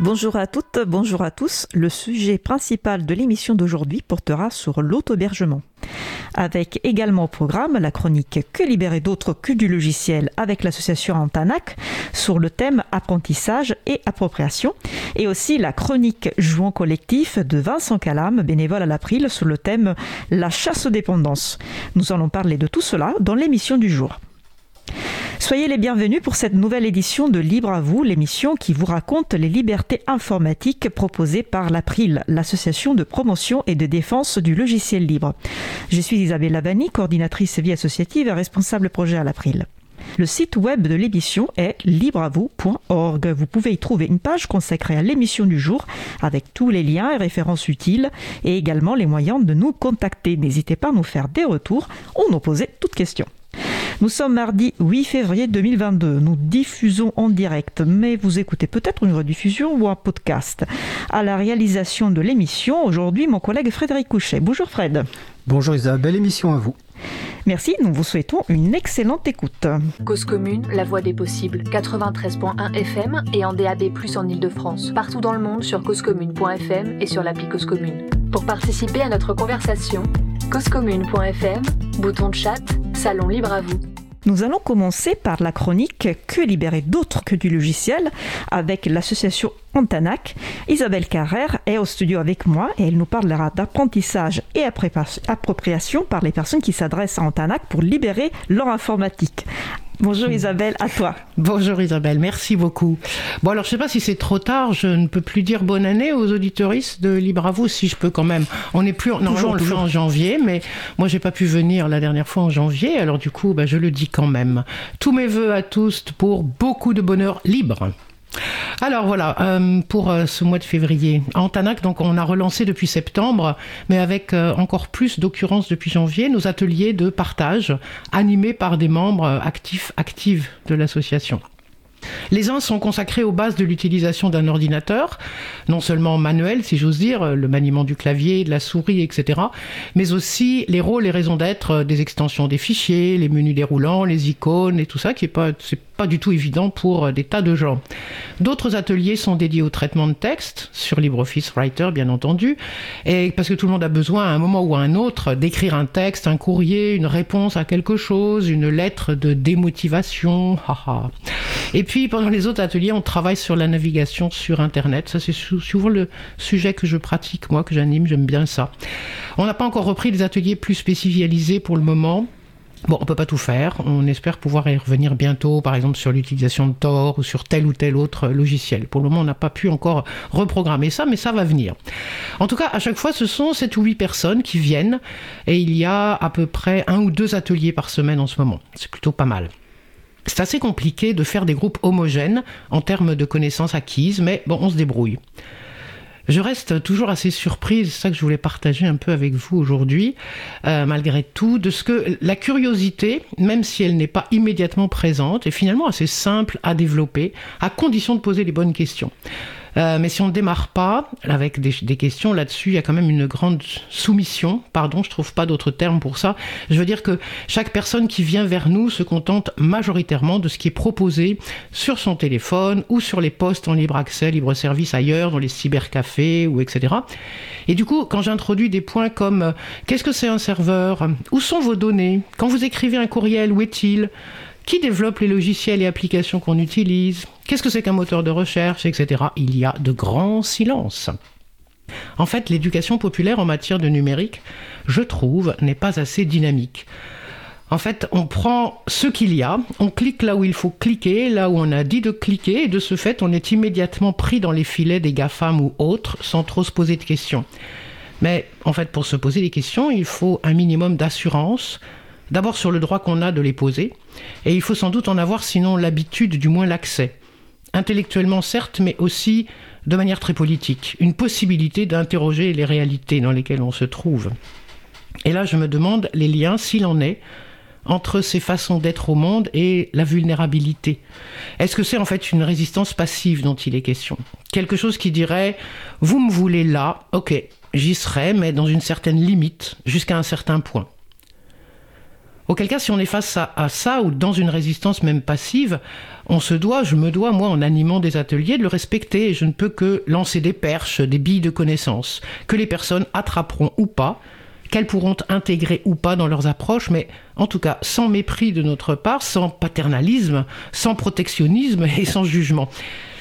Bonjour à toutes, bonjour à tous. Le sujet principal de l'émission d'aujourd'hui portera sur l'auto-hébergement. Avec également au programme la chronique Que libérer d'autres que du logiciel avec l'association Antanac sur le thème apprentissage et appropriation et aussi la chronique Jouant collectif de Vincent Calam, bénévole à l'April sur le thème La chasse aux dépendances. Nous allons parler de tout cela dans l'émission du jour. Soyez les bienvenus pour cette nouvelle édition de Libre à vous, l'émission qui vous raconte les libertés informatiques proposées par l'April, l'association de promotion et de défense du logiciel libre. Je suis Isabelle Lavani, coordinatrice vie associative et responsable projet à l'April. Le site web de l'émission est libreavou.org. Vous pouvez y trouver une page consacrée à l'émission du jour avec tous les liens et références utiles et également les moyens de nous contacter. N'hésitez pas à nous faire des retours ou nous poser toutes questions. Nous sommes mardi 8 février 2022. Nous diffusons en direct, mais vous écoutez peut-être une rediffusion ou un podcast. À la réalisation de l'émission, aujourd'hui, mon collègue Frédéric Couchet. Bonjour Fred. Bonjour Isabelle, belle émission à vous. Merci, nous vous souhaitons une excellente écoute. Cause commune, la voix des possibles, 93.1 FM et en DAB+, en Ile-de-France. Partout dans le monde sur causecommune.fm et sur l'appli Cause Commune. Pour participer à notre conversation, causecommune.fm, bouton de chat, salon libre à vous. Nous allons commencer par la chronique Que libérer d'autres que du logiciel avec l'association Antanac. Isabelle Carrère est au studio avec moi et elle nous parlera d'apprentissage et appropriation par les personnes qui s'adressent à Antanac pour libérer leur informatique. Bonjour Isabelle, à toi. Bonjour Isabelle, merci beaucoup. Bon alors je sais pas si c'est trop tard, je ne peux plus dire bonne année aux auditoristes de Libre à vous, si je peux quand même. On n'est plus, normalement on le fait en janvier, mais moi j'ai pas pu venir la dernière fois en janvier, alors du coup bah, je le dis quand même. Tous mes voeux à tous pour beaucoup de bonheur libre. Alors voilà, euh, pour euh, ce mois de février. À Antanac, donc, on a relancé depuis septembre, mais avec euh, encore plus d'occurrences depuis janvier, nos ateliers de partage animés par des membres actifs, actives de l'association. Les uns sont consacrés aux bases de l'utilisation d'un ordinateur, non seulement manuel, si j'ose dire, le maniement du clavier, de la souris, etc., mais aussi les rôles et raisons d'être des extensions des fichiers, les menus déroulants, les icônes et tout ça, qui est pas, pas du tout évident pour des tas de gens. D'autres ateliers sont dédiés au traitement de texte, sur LibreOffice Writer, bien entendu, et parce que tout le monde a besoin, à un moment ou à un autre, d'écrire un texte, un courrier, une réponse à quelque chose, une lettre de démotivation. Et puis, pendant les autres ateliers, on travaille sur la navigation sur Internet. Ça, c'est souvent le sujet que je pratique, moi, que j'anime. J'aime bien ça. On n'a pas encore repris des ateliers plus spécialisés pour le moment. Bon, on peut pas tout faire. On espère pouvoir y revenir bientôt, par exemple sur l'utilisation de Tor ou sur tel ou tel autre logiciel. Pour le moment, on n'a pas pu encore reprogrammer ça, mais ça va venir. En tout cas, à chaque fois, ce sont 7 ou 8 personnes qui viennent et il y a à peu près un ou deux ateliers par semaine en ce moment. C'est plutôt pas mal. C'est assez compliqué de faire des groupes homogènes en termes de connaissances acquises, mais bon, on se débrouille. Je reste toujours assez surprise, c'est ça que je voulais partager un peu avec vous aujourd'hui, euh, malgré tout, de ce que la curiosité, même si elle n'est pas immédiatement présente, est finalement assez simple à développer, à condition de poser les bonnes questions. Euh, mais si on ne démarre pas avec des, questions là-dessus, il y a quand même une grande soumission. Pardon, je trouve pas d'autre terme pour ça. Je veux dire que chaque personne qui vient vers nous se contente majoritairement de ce qui est proposé sur son téléphone ou sur les postes en libre accès, libre service ailleurs, dans les cybercafés ou etc. Et du coup, quand j'introduis des points comme euh, qu'est-ce que c'est un serveur? Où sont vos données? Quand vous écrivez un courriel, où est-il? Qui développe les logiciels et applications qu'on utilise? Qu'est-ce que c'est qu'un moteur de recherche, etc. Il y a de grands silences. En fait, l'éducation populaire en matière de numérique, je trouve, n'est pas assez dynamique. En fait, on prend ce qu'il y a, on clique là où il faut cliquer, là où on a dit de cliquer, et de ce fait, on est immédiatement pris dans les filets des GAFAM ou autres sans trop se poser de questions. Mais en fait, pour se poser des questions, il faut un minimum d'assurance, D'abord sur le droit qu'on a de les poser, et il faut sans doute en avoir sinon l'habitude, du moins l'accès. Intellectuellement certes, mais aussi de manière très politique, une possibilité d'interroger les réalités dans lesquelles on se trouve. Et là, je me demande les liens, s'il en est, entre ces façons d'être au monde et la vulnérabilité Est-ce que c'est en fait une résistance passive dont il est question? Quelque chose qui dirait, vous me voulez là, ok, j'y serai, mais dans une certaine limite, jusqu'à un certain point. Auquel cas, si on est face à, ça ou dans une résistance même passive, on se doit, je me dois, moi, en animant des ateliers, de le respecter. je ne peux que lancer des perches, des billes de connaissances, que les personnes attraperont ou pas, qu'elles pourront intégrer ou pas dans leurs approches, mais en tout cas sans mépris de notre part, sans paternalisme, sans protectionnisme et sans jugement.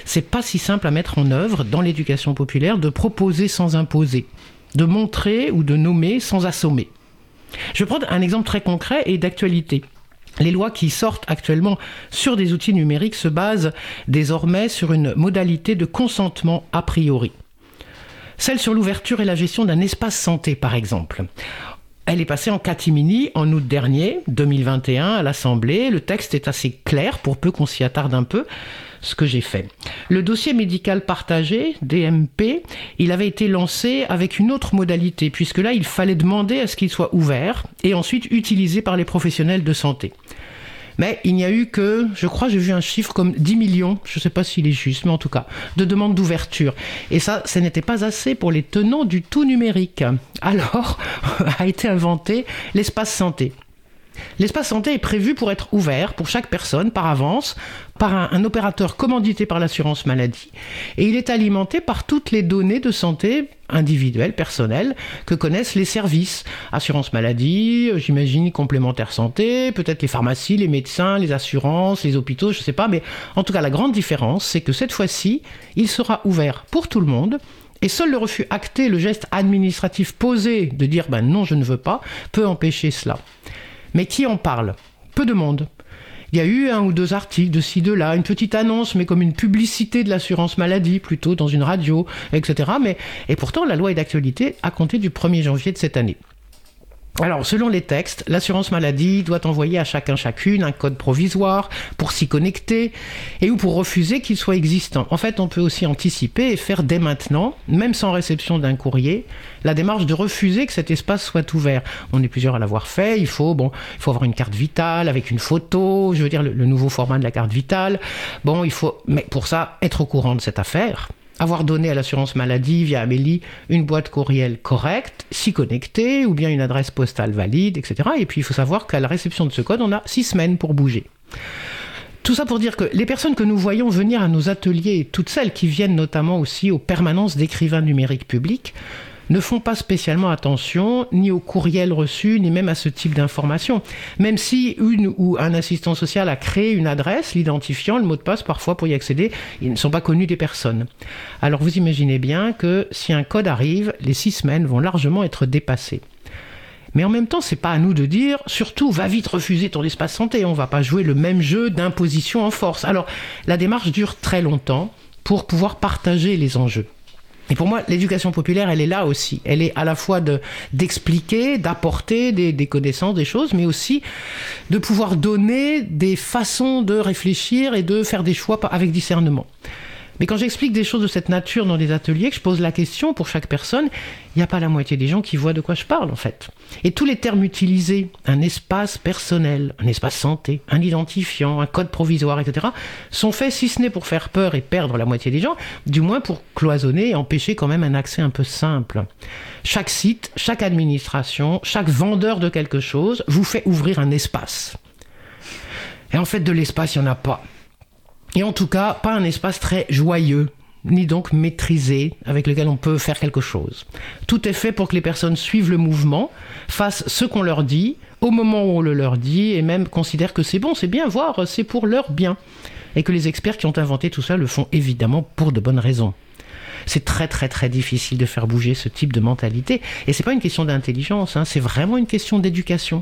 C'est pas si simple à mettre en œuvre dans l'éducation populaire de proposer sans imposer, de montrer ou de nommer sans assommer. Je vais prendre un exemple très concret et d'actualité. Les lois qui sortent actuellement sur des outils numériques se basent désormais sur une modalité de consentement a priori. Celle sur l'ouverture et la gestion d'un espace santé, par exemple. Elle est passée en catimini en août dernier, 2021, à l'Assemblée. Le texte est assez clair, pour peu qu'on s'y attarde un peu ce que j'ai fait. Le dossier médical partagé, DMP, il avait été lancé avec une autre modalité, puisque là, il fallait demander à ce qu'il soit ouvert et ensuite utilisé par les professionnels de santé. Mais il n'y a eu que, je crois, j'ai vu un chiffre comme 10 millions, je ne sais pas s'il est juste, mais en tout cas, de demandes d'ouverture. Et ça, ce n'était pas assez pour les tenants du tout numérique. Alors, a été inventé l'espace santé. L'espace santé est prévu pour être ouvert pour chaque personne par avance par un, opérateur commandité par l'assurance maladie et il est alimenté par toutes les données de santé individuelles, personnelles que connaissent les services. Assurance maladie, euh, j'imagine complémentaire santé, peut-être les pharmacies, les médecins, les assurances, les hôpitaux, je ne sais pas, mais en tout cas la grande différence c'est que cette fois-ci il sera ouvert pour tout le monde et seul le refus acté, le geste administratif posé de dire ben non je ne veux pas, peut empêcher cela. Mais qui en parle? Peu de monde. Il y a eu un ou deux articles de ci, de là, une petite annonce, mais comme une publicité de l'assurance maladie, plutôt dans une radio, etc. Mais, et pourtant, la loi est d'actualité à compter du 1er janvier de cette année. Alors, selon les textes, l'assurance maladie doit envoyer à chacun chacune un code provisoire pour s'y connecter et ou pour refuser qu'il soit existant. En fait, on peut aussi anticiper et faire dès maintenant, même sans réception d'un courrier, la démarche de refuser que cet espace soit ouvert. On est plusieurs à l'avoir fait. Il faut, bon, il faut avoir une carte vitale avec une photo. Je veux dire le, nouveau format de la carte vitale. Bon, il faut, mais pour ça, être au courant de cette affaire avoir donné à l'assurance maladie via Amélie une boîte courriel correcte, s'y connecter, ou bien une adresse postale valide, etc. Et puis il faut savoir qu'à la réception de ce code, on a six semaines pour bouger. Tout ça pour dire que les personnes que nous voyons venir à nos ateliers, toutes celles qui viennent notamment aussi aux permanences d'écrivains numériques publics, ne font pas spécialement attention ni au courriel reçu, ni même à ce type d'information. Même si une ou un assistant social a créé une adresse, l'identifiant, le mot de passe, parfois pour y accéder, ils ne sont pas connus des personnes. Alors vous imaginez bien que si un code arrive, les six semaines vont largement être dépassées. Mais en même temps, c'est pas à nous de dire, surtout, va vite refuser ton espace santé. On va pas jouer le même jeu d'imposition en force. Alors, la démarche dure très longtemps pour pouvoir partager les enjeux. Et pour moi, l'éducation populaire, elle est là aussi. Elle est à la fois de, d'expliquer, d'apporter des, connaissances, des choses, mais aussi de pouvoir donner des façons de réfléchir et de faire des choix avec discernement. Mais quand j'explique des choses de cette nature dans des ateliers, que je pose la question pour chaque personne, il n'y a pas la moitié des gens qui voient de quoi je parle en fait. Et tous les termes utilisés, un espace personnel, un espace santé, un identifiant, un code provisoire, etc., sont faits si ce n'est pour faire peur et perdre la moitié des gens, du moins pour cloisonner et empêcher quand même un accès un peu simple. Chaque site, chaque administration, chaque vendeur de quelque chose vous fait ouvrir un espace. Et en fait, de l'espace, il n'y en a pas. Et en tout cas, pas un espace très joyeux, ni donc maîtrisé, avec lequel on peut faire quelque chose. Tout est fait pour que les personnes suivent le mouvement, fassent ce qu'on leur dit, au moment où on le leur dit, et même considèrent que c'est bon, c'est bien, voire c'est pour leur bien. Et que les experts qui ont inventé tout ça le font évidemment pour de bonnes raisons. C'est très très très difficile de faire bouger ce type de mentalité. Et c'est pas une question d'intelligence, hein, c'est vraiment une question d'éducation.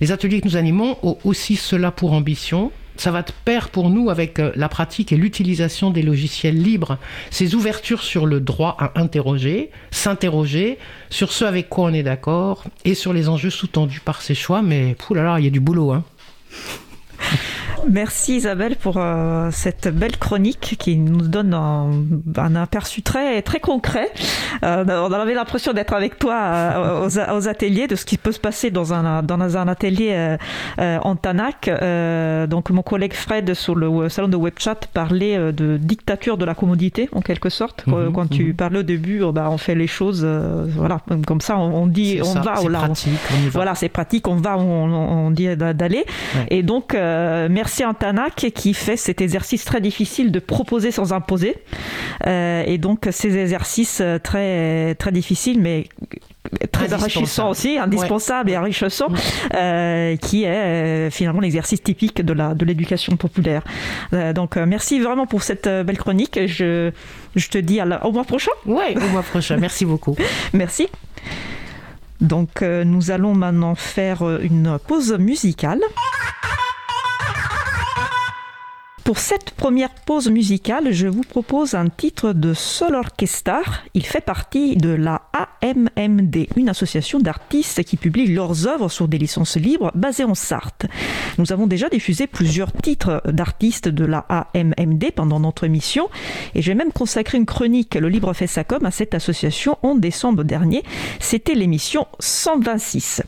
Les ateliers que nous animons ont aussi cela pour ambition, ça va de pair pour nous avec euh, la pratique et l'utilisation des logiciels libres, ces ouvertures sur le droit à interroger, s'interroger sur ce avec quoi on est d'accord et sur les enjeux sous-tendus par ces choix. Mais là, il y a du boulot. Hein. Merci Isabelle pour euh, cette belle chronique qui nous donne un, aperçu très très concret. Euh, on avait l'impression d'être avec toi euh, aux, ateliers, de ce qui peut se passer dans un dans un atelier en Tanak. donc mon collègue Fred sur le salon de WebChat parlait de dictature de la commodité en quelque sorte. Mhm, quand tu mhm. parlais au début, oh, bah, on fait les choses, voilà, comme ça on, dit on va là. Pratique, on, Voilà, c'est pratique, on va, on, on dit d'aller. Et donc merci Merci Antanak qui fait cet exercice très difficile de proposer sans imposer. Euh, et donc ces exercices euh, très, très difficiles, mais très enrichissant aussi, indispensable et enrichissant, mm. euh, qui est finalement l'exercice typique de la de l'éducation populaire. donc merci vraiment pour cette belle chronique. Je, je te dis au mois prochain. Oui, au mois prochain. Merci beaucoup. merci. Donc nous allons maintenant faire une pause musicale. Pour cette première pause musicale, je vous propose un titre de Sol Orchestar. Il fait partie de la AMMD, une association d'artistes qui publie leurs œuvres sur des licences libres basées en Sarthe. Nous avons déjà diffusé plusieurs titres d'artistes de la AMMD pendant notre émission et j'ai même consacré une chronique, le Libre fait sa com, à cette association en décembre dernier. C'était l'émission 126.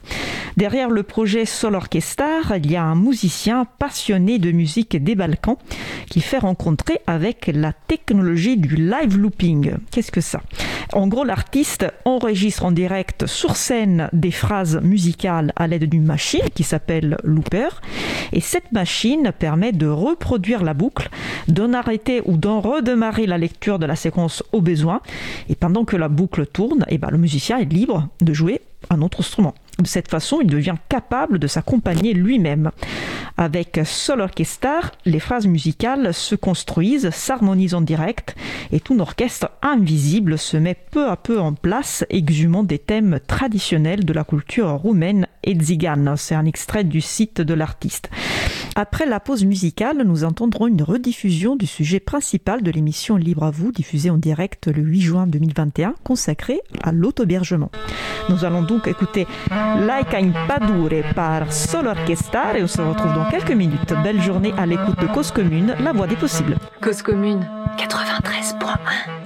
Derrière le projet Sol Orchestar, il y a un musicien passionné de musique des Balkans qui fait rencontrer avec la technologie du live looping. Qu'est-ce que ça? En gros, l'artiste enregistre en direct sur scène des phrases musicales à l'aide d'une machine qui s'appelle looper. Et cette machine permet de reproduire la boucle, d'en arrêter ou d'en redémarrer la lecture de la séquence au besoin. Et pendant que la boucle tourne, et eh ben, le musicien est libre de jouer un autre instrument. De cette façon, il devient capable de s'accompagner lui-même. Avec Sol Orchestar, les phrases musicales se construisent, s'harmonisent en direct, et tout orchestre invisible se met peu à peu en place, exhumant des thèmes traditionnels de la culture roumaine et tzigane. C'est un extrait du site de l'artiste. Après la pause musicale, nous entendrons une rediffusion du sujet principal de l'émission Libre à vous, diffusée en direct le 8 juin 2021, consacrée à l'autobergement. Nous allons donc écouter In Padure par Solo et on se retrouve dans quelques minutes. Belle journée à l'écoute de Cause Commune, la voix des possibles. Cause Commune 93.1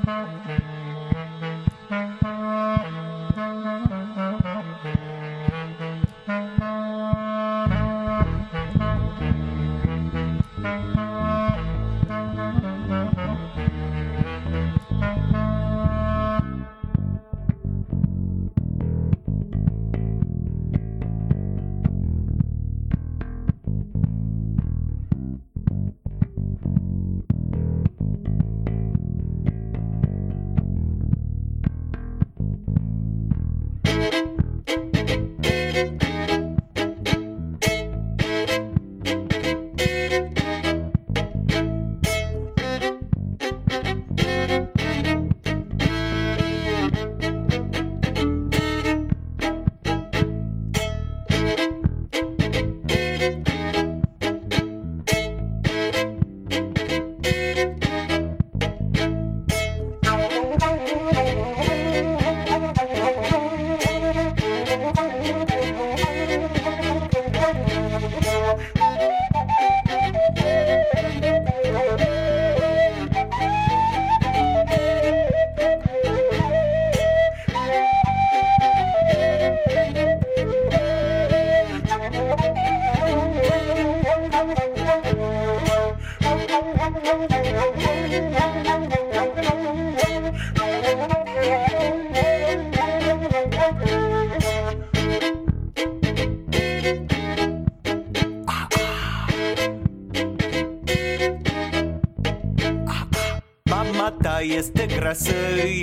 este grasă,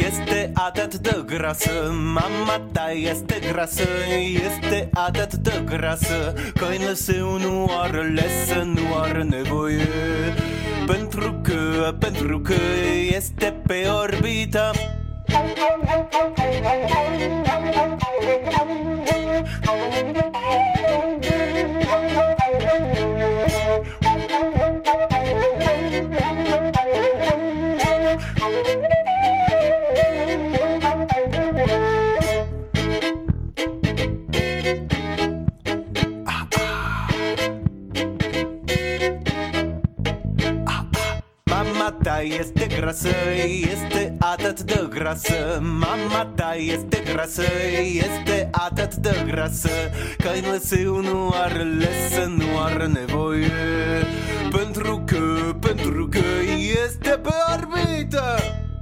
este atât de grasă. Mama ta este grasă, este atât de grasă. Că NS-ul nu are lesă, nu are nevoie. Pentru că, pentru că este pe orbita Thank you. Grasă, este atât de grasă. Mama ta este grasă, este atât de grasă Că în lăseu nu are lesă, nu are nevoie. Pentru că, pentru că este pe orbită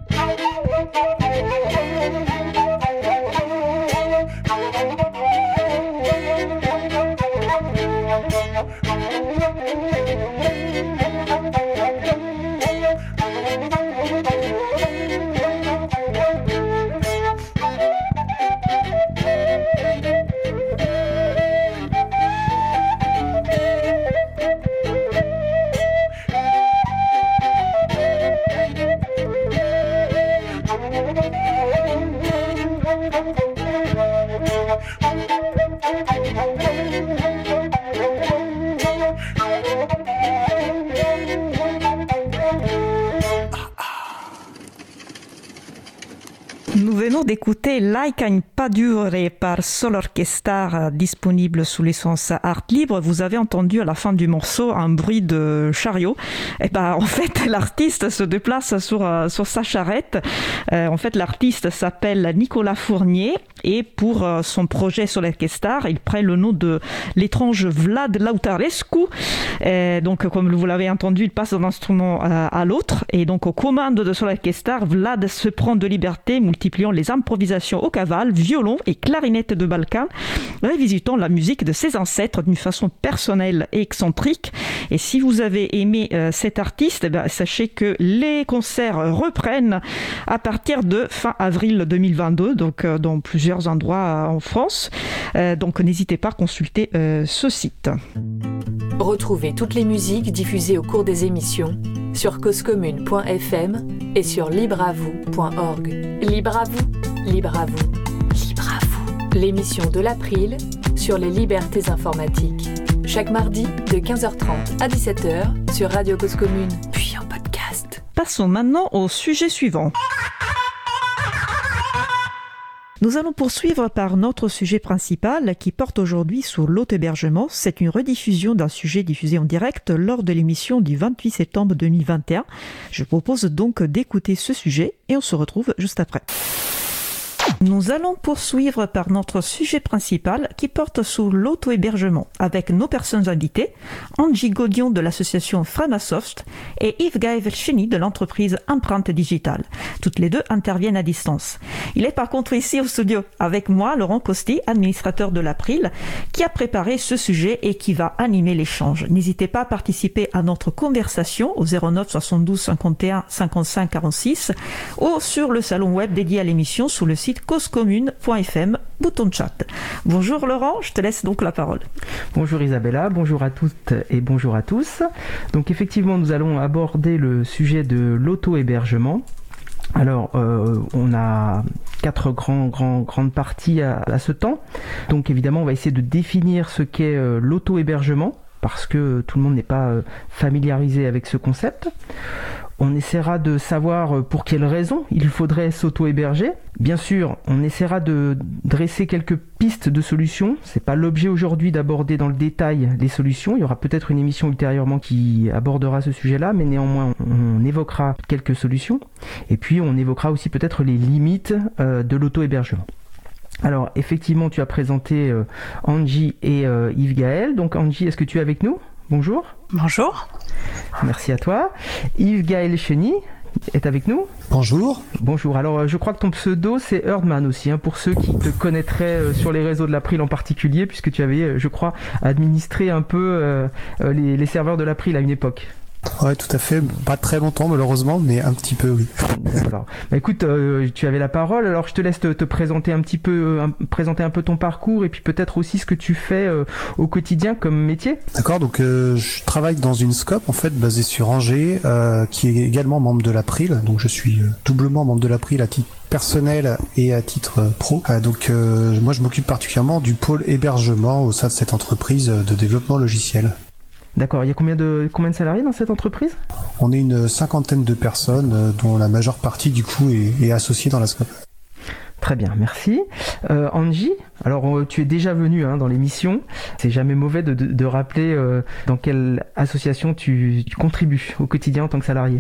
Nous venons d'écouter Like un pas duré par Sol Orchestra disponible sous licence art libre. Vous avez entendu à la fin du morceau un bruit de chariot. Et ben en fait l'artiste se déplace sur euh, sur sa charrette. Euh, en fait l'artiste s'appelle Nicolas Fournier et pour euh, son projet Sol Orchestra, il prend le nom de l'étrange Vlad Lautarescu. Donc comme vous l'avez entendu, il passe d'un instrument à, l'autre et donc aux commandes de Sol Orchestra, Vlad se prend de liberté multipliant les improvisations au cavale, violon et clarinette de Balkan, révisitant la musique de ses ancêtres d'une façon personnelle et excentrique. Et si vous avez aimé euh, cet artiste, eh ben, sachez que les concerts reprennent à partir de fin avril 2022, donc euh, dans plusieurs endroits euh, en France. Donc n'hésitez pas à consulter ce site. Retrouvez toutes les musiques diffusées au cours des émissions sur causecommune.fm et sur libreavoue.org. Libre à. L'émission de l'April sur les libertés informatiques. Chaque mardi de 15h30 à 17h sur Radio Cause Commune, puis en podcast. Passons maintenant au sujet suivant. Nous allons poursuivre par notre sujet principal qui porte aujourd'hui sur l'auto-hébergement. C'est une rediffusion d'un sujet diffusé en direct lors de l'émission du 28 septembre 2021. Je propose donc d'écouter ce sujet et on se retrouve juste après. Nous allons poursuivre par notre sujet principal qui porte sur l'auto-hébergement avec nos personnes invitées, Angie Godion de l'association Framasoft et Yves Gaël Cheny de l'entreprise Empreinte Digitale. Toutes les deux interviennent à distance. Il est par contre ici au studio avec moi, Laurent Costi, administrateur de l'April, qui a préparé ce sujet et qui va animer l'échange. N'hésitez pas à participer à notre conversation au 09 72 51 55 46 ou sur le salon web dédié à l'émission sous le site causecommune.fm, bouton chat. Bonjour Laurent, je te laisse donc la parole. Bonjour Isabella, bonjour à toutes et bonjour à tous. Donc effectivement, nous allons aborder le sujet de l'auto-hébergement. Alors, euh, on a quatre grands, grands, grandes parties à, à, ce temps. Donc évidemment, on va essayer de définir ce qu'est euh, l'auto-hébergement parce que tout le monde n'est pas euh, familiarisé avec ce concept. On essaiera de savoir pour quelles raisons il faudrait s'auto-héberger. Bien sûr, on essaiera de dresser quelques pistes de solutions. C'est pas l'objet aujourd'hui d'aborder dans le détail les solutions. Il y aura peut-être une émission ultérieurement qui abordera ce sujet-là, mais néanmoins, on évoquera quelques solutions. Et puis, on évoquera aussi peut-être les limites euh, de l'auto-hébergement. Alors, effectivement, tu as présenté euh, Angie et euh, Yves Gaël. Donc, Angie, est-ce que tu es avec nous? Bonjour. Bonjour. Merci à toi. Yves Gaël Cheny est avec nous. Bonjour. Bonjour. Alors, je crois que ton pseudo, c'est Erdman aussi, hein, pour ceux qui te connaîtraient euh, sur les réseaux de l'April en particulier, puisque tu avais, euh, je crois, administré un peu euh, les, les, serveurs de l'April à une époque. Ouais, tout à fait. Pas très longtemps, malheureusement, mais un petit peu, oui. Voilà. Bah, écoute, euh, tu avais la parole, alors je te laisse te, te présenter un petit peu, un, présenter un peu ton parcours et puis peut-être aussi ce que tu fais euh, au quotidien comme métier. D'accord, donc euh, je travaille dans une scope en fait basée sur Angers, qui est également membre de l'April. Donc je suis doublement membre de l'April à titre personnel et à titre pro. donc moi je m'occupe particulièrement du pôle hébergement au sein de cette entreprise de développement logiciel. D'accord. Il y a combien de, combien de salariés dans cette entreprise? On est une cinquantaine de personnes, euh, dont la majeure partie du coup est, est associée dans la scope. Très bien, merci. Euh, Angie, alors euh, tu es déjà venue hein, dans l'émission. C'est jamais mauvais de, de, de rappeler euh, dans quelle association tu, tu, contribues au quotidien en tant que salarié.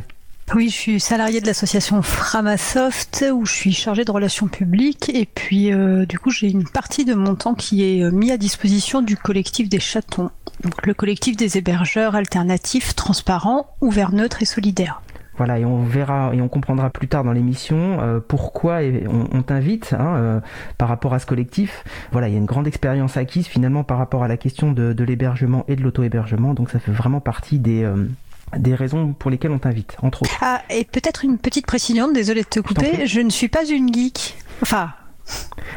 Oui, je suis salarié de l'association Framasoft où je suis chargée de relations publiques et puis euh, du coup j'ai une partie de mon temps qui est euh, mis à disposition du collectif des chatons, donc le collectif des hébergeurs alternatifs, transparents, ouverts, neutres et solidaires. Voilà, et on verra et on comprendra plus tard dans l'émission euh, pourquoi on, t'invite hein, par rapport à ce collectif. Voilà, il y a une grande expérience acquise finalement par rapport à la question de l'hébergement et de l'auto-hébergement, donc ça fait vraiment partie des, des raisons pour lesquelles on t'invite, entre autres. Ah, et peut-être une petite précision, désolé de te couper, je ne suis pas une geek. Enfin,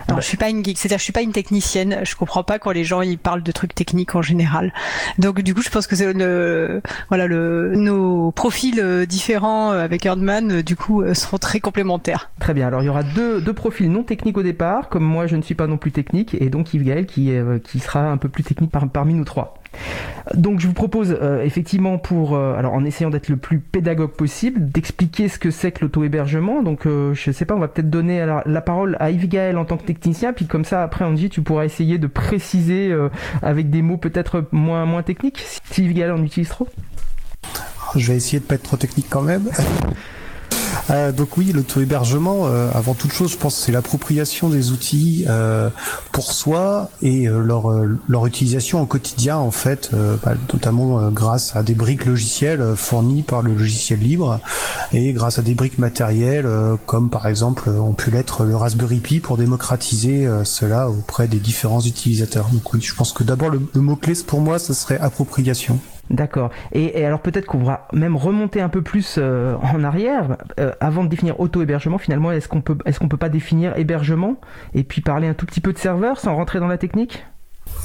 non, ah je suis pas une geek, c'est-à-dire je suis pas une technicienne. Je comprends pas quand les gens ils parlent de trucs techniques en général. Donc du coup, je pense que c'est le voilà le nos profils euh, différents euh, avec Erdman euh, du coup seront très complémentaires. Très bien. Alors il y aura deux, deux profils non techniques au départ, comme moi je ne suis pas non plus technique, et donc Yves Gaël qui qui sera un peu plus technique parmi nous trois. Donc je vous propose euh, effectivement pour, euh, alors en essayant d'être le plus pédagogue possible, d'expliquer ce que c'est que l'auto-hébergement. Donc euh, je sais pas, on va peut-être donner la parole à Yves Gaël en tant que technicien, puis comme ça après Angie tu pourras essayer de préciser avec des mots peut-être moins, moins techniques, si Yves Gaël en utilise trop. Je vais essayer de pas être trop technique quand même. Euh, donc oui, l'auto-hébergement, euh, avant toute chose, je pense que c'est l'appropriation des outils euh, pour soi et leur, leur utilisation au quotidien, en fait, bah, notamment grâce à des briques logicielles fournies par le logiciel libre et grâce à des briques matérielles, comme par exemple on pu l'être le Raspberry Pi pour démocratiser cela auprès des différents utilisateurs. Donc oui, je pense que d'abord le, le mot-clé pour moi, ce serait appropriation. D'accord. Et, alors peut-être qu'on va même remonter un peu plus euh, en arrière, euh, avant de définir auto-hébergement. Finalement, est-ce qu'on peut, est-ce qu'on peut pas définir hébergement et puis parler un tout petit peu de serveur sans rentrer dans la technique?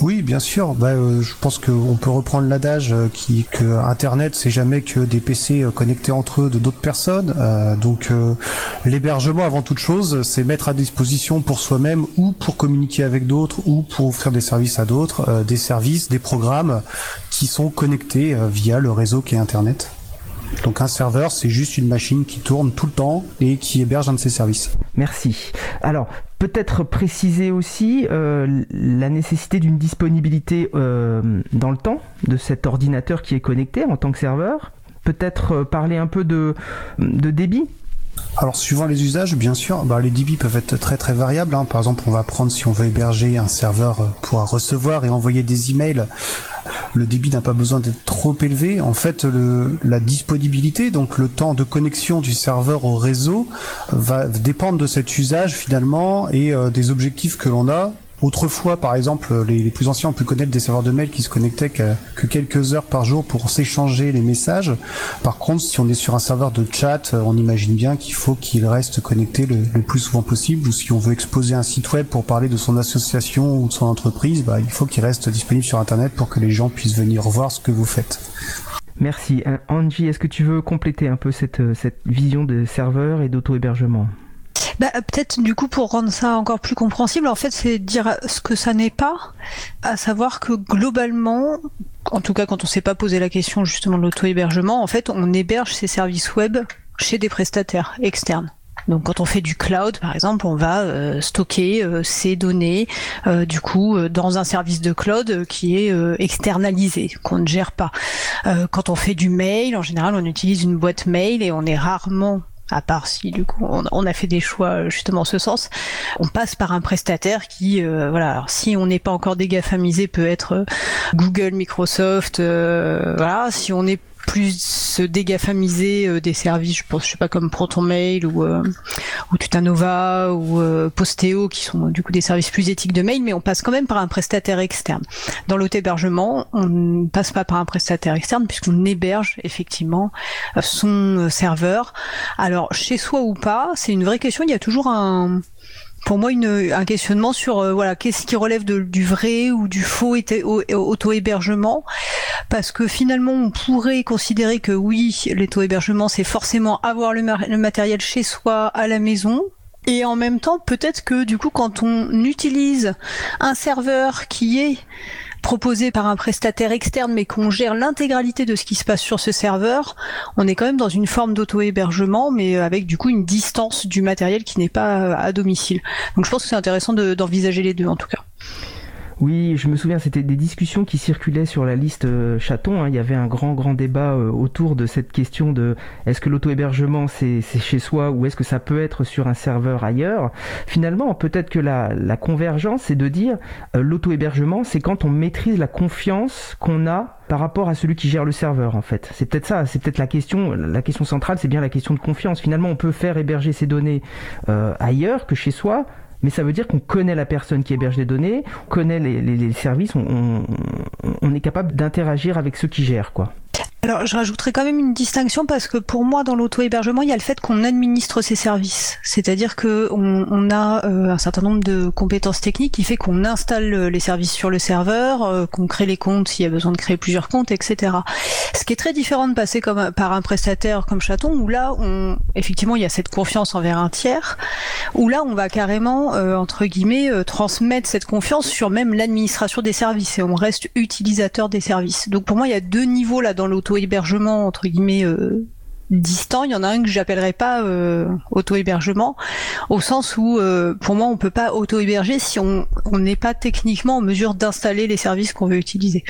Oui, bien sûr. Bah, euh, je pense qu'on peut reprendre l'adage euh, qui que Internet c'est jamais que des PC euh, connectés entre eux de d'autres personnes. donc l'hébergement avant toute chose, c'est mettre à disposition pour soi-même ou pour communiquer avec d'autres ou pour offrir des services à d'autres, des services, des programmes qui sont connectés via le réseau qui est Internet. Donc un serveur, c'est juste une machine qui tourne tout le temps et qui héberge un de ses services. Merci. Alors, peut-être préciser aussi euh, la nécessité d'une disponibilité euh, dans le temps de cet ordinateur qui est connecté en tant que serveur. Peut-être euh, parler un peu de, de débit alors suivant les usages, bien sûr, bah, les débits peuvent être très très variables. Hein. Par exemple, on va prendre si on veut héberger un serveur pour recevoir et envoyer des emails le débit n'a pas besoin d'être trop élevé. En fait, le, la disponibilité, donc le temps de connexion du serveur au réseau, va dépendre de cet usage finalement et euh, des objectifs que l'on a Autrefois, par exemple, les, plus anciens ont pu connaître des serveurs de mail qui se connectaient que, quelques heures par jour pour s'échanger les messages. Par contre, si on est sur un serveur de chat, on imagine bien qu'il faut qu'il reste connecté le, plus souvent possible. Ou si on veut exposer un site web pour parler de son association ou de son entreprise, bah, il faut qu'il reste disponible sur Internet pour que les gens puissent venir voir ce que vous faites. Merci. Euh, Angie, est-ce que tu veux compléter un peu cette, euh, cette vision de serveur et d'auto-hébergement? Bah, peut-être du coup pour rendre ça encore plus compréhensible, en fait, c'est dire ce que ça n'est pas, à savoir que globalement, en tout cas quand on s'est pas posé la question justement de l'auto-hébergement, en fait, on héberge ses services web chez des prestataires externes. Donc quand on fait du cloud, par exemple, on va euh, stocker euh, ces données euh, du coup dans un service de cloud qui est externalisé, qu'on ne gère pas. quand on fait du mail, en général, on utilise une boîte mail et on est rarement à part si du coup on, a fait des choix euh, justement en ce sens, on passe par un prestataire qui, euh, voilà, si on n'est pas encore dégafamisé, peut être euh, Google, Microsoft, voilà, si on est plus se dégafamiser euh, des services, je pense, je sais pas comme ProtonMail ou euh, ou Tutanova ou euh, Posteo qui sont du coup des services plus éthiques de mail, mais on passe quand même par un prestataire externe. Dans l'auto-hébergement, on ne passe pas par un prestataire externe puisqu'on héberge effectivement son serveur. Alors chez soi ou pas, c'est une vraie question. Il y a toujours un pour moi une, un questionnement sur euh, voilà qu'est-ce qui relève du vrai ou du faux auto-hébergement. Parce que finalement on pourrait considérer que oui l'auto-hébergement c'est forcément avoir le matériel chez soi à la maison. Et en même temps peut-être que du coup quand on utilise un serveur qui est proposé par un prestataire externe mais qu'on gère l'intégralité de ce qui se passe sur ce serveur, on est quand même dans une forme d'auto-hébergement mais avec du coup une distance du matériel qui n'est pas à domicile. Donc je pense que c'est intéressant d'envisager les deux en tout cas. Oui, je me souviens, c'était des discussions qui circulaient sur la liste euh, chaton. Hein. Il y avait un grand, grand débat euh, autour de cette question de est-ce que l'auto-hébergement c'est chez soi ou est-ce que ça peut être sur un serveur ailleurs? Finalement, peut-être que la, convergence, c'est de dire euh, l'auto-hébergement, c'est quand on maîtrise la confiance qu'on a par rapport à celui qui gère le serveur en fait. C'est peut-être ça, c'est peut-être la question, la question centrale, c'est bien la question de confiance. Finalement, on peut faire héberger ces données ailleurs que chez soi, mais ça veut dire qu'on connaît la personne qui héberge les données, on connaît les, services, on, on, est capable d'interagir avec ceux qui gèrent, quoi. Alors, je rajouterais quand même une distinction parce que pour moi, dans l'auto-hébergement, il y a le fait qu'on administre ces services. C'est-à-dire que on, a euh, un certain nombre de compétences techniques qui fait qu'on installe euh, les services sur le serveur, euh, qu'on crée les comptes s'il y a besoin de créer plusieurs comptes, etc. Ce qui est très différent de passer comme par un prestataire comme Chaton, où là, on, effectivement, il y a cette confiance envers un tiers, où là, on va carrément, entre guillemets, transmettre cette confiance sur même l'administration des services et on reste utilisateur des services. Donc pour moi, il y a deux niveaux là dans l'auto auto-hébergement entre guillemets euh, distant. Il y en a un que j'appellerais pas euh, auto-hébergement, au sens où euh, pour moi on peut pas auto-héberger si on n'est pas techniquement en mesure d'installer les services qu'on veut utiliser.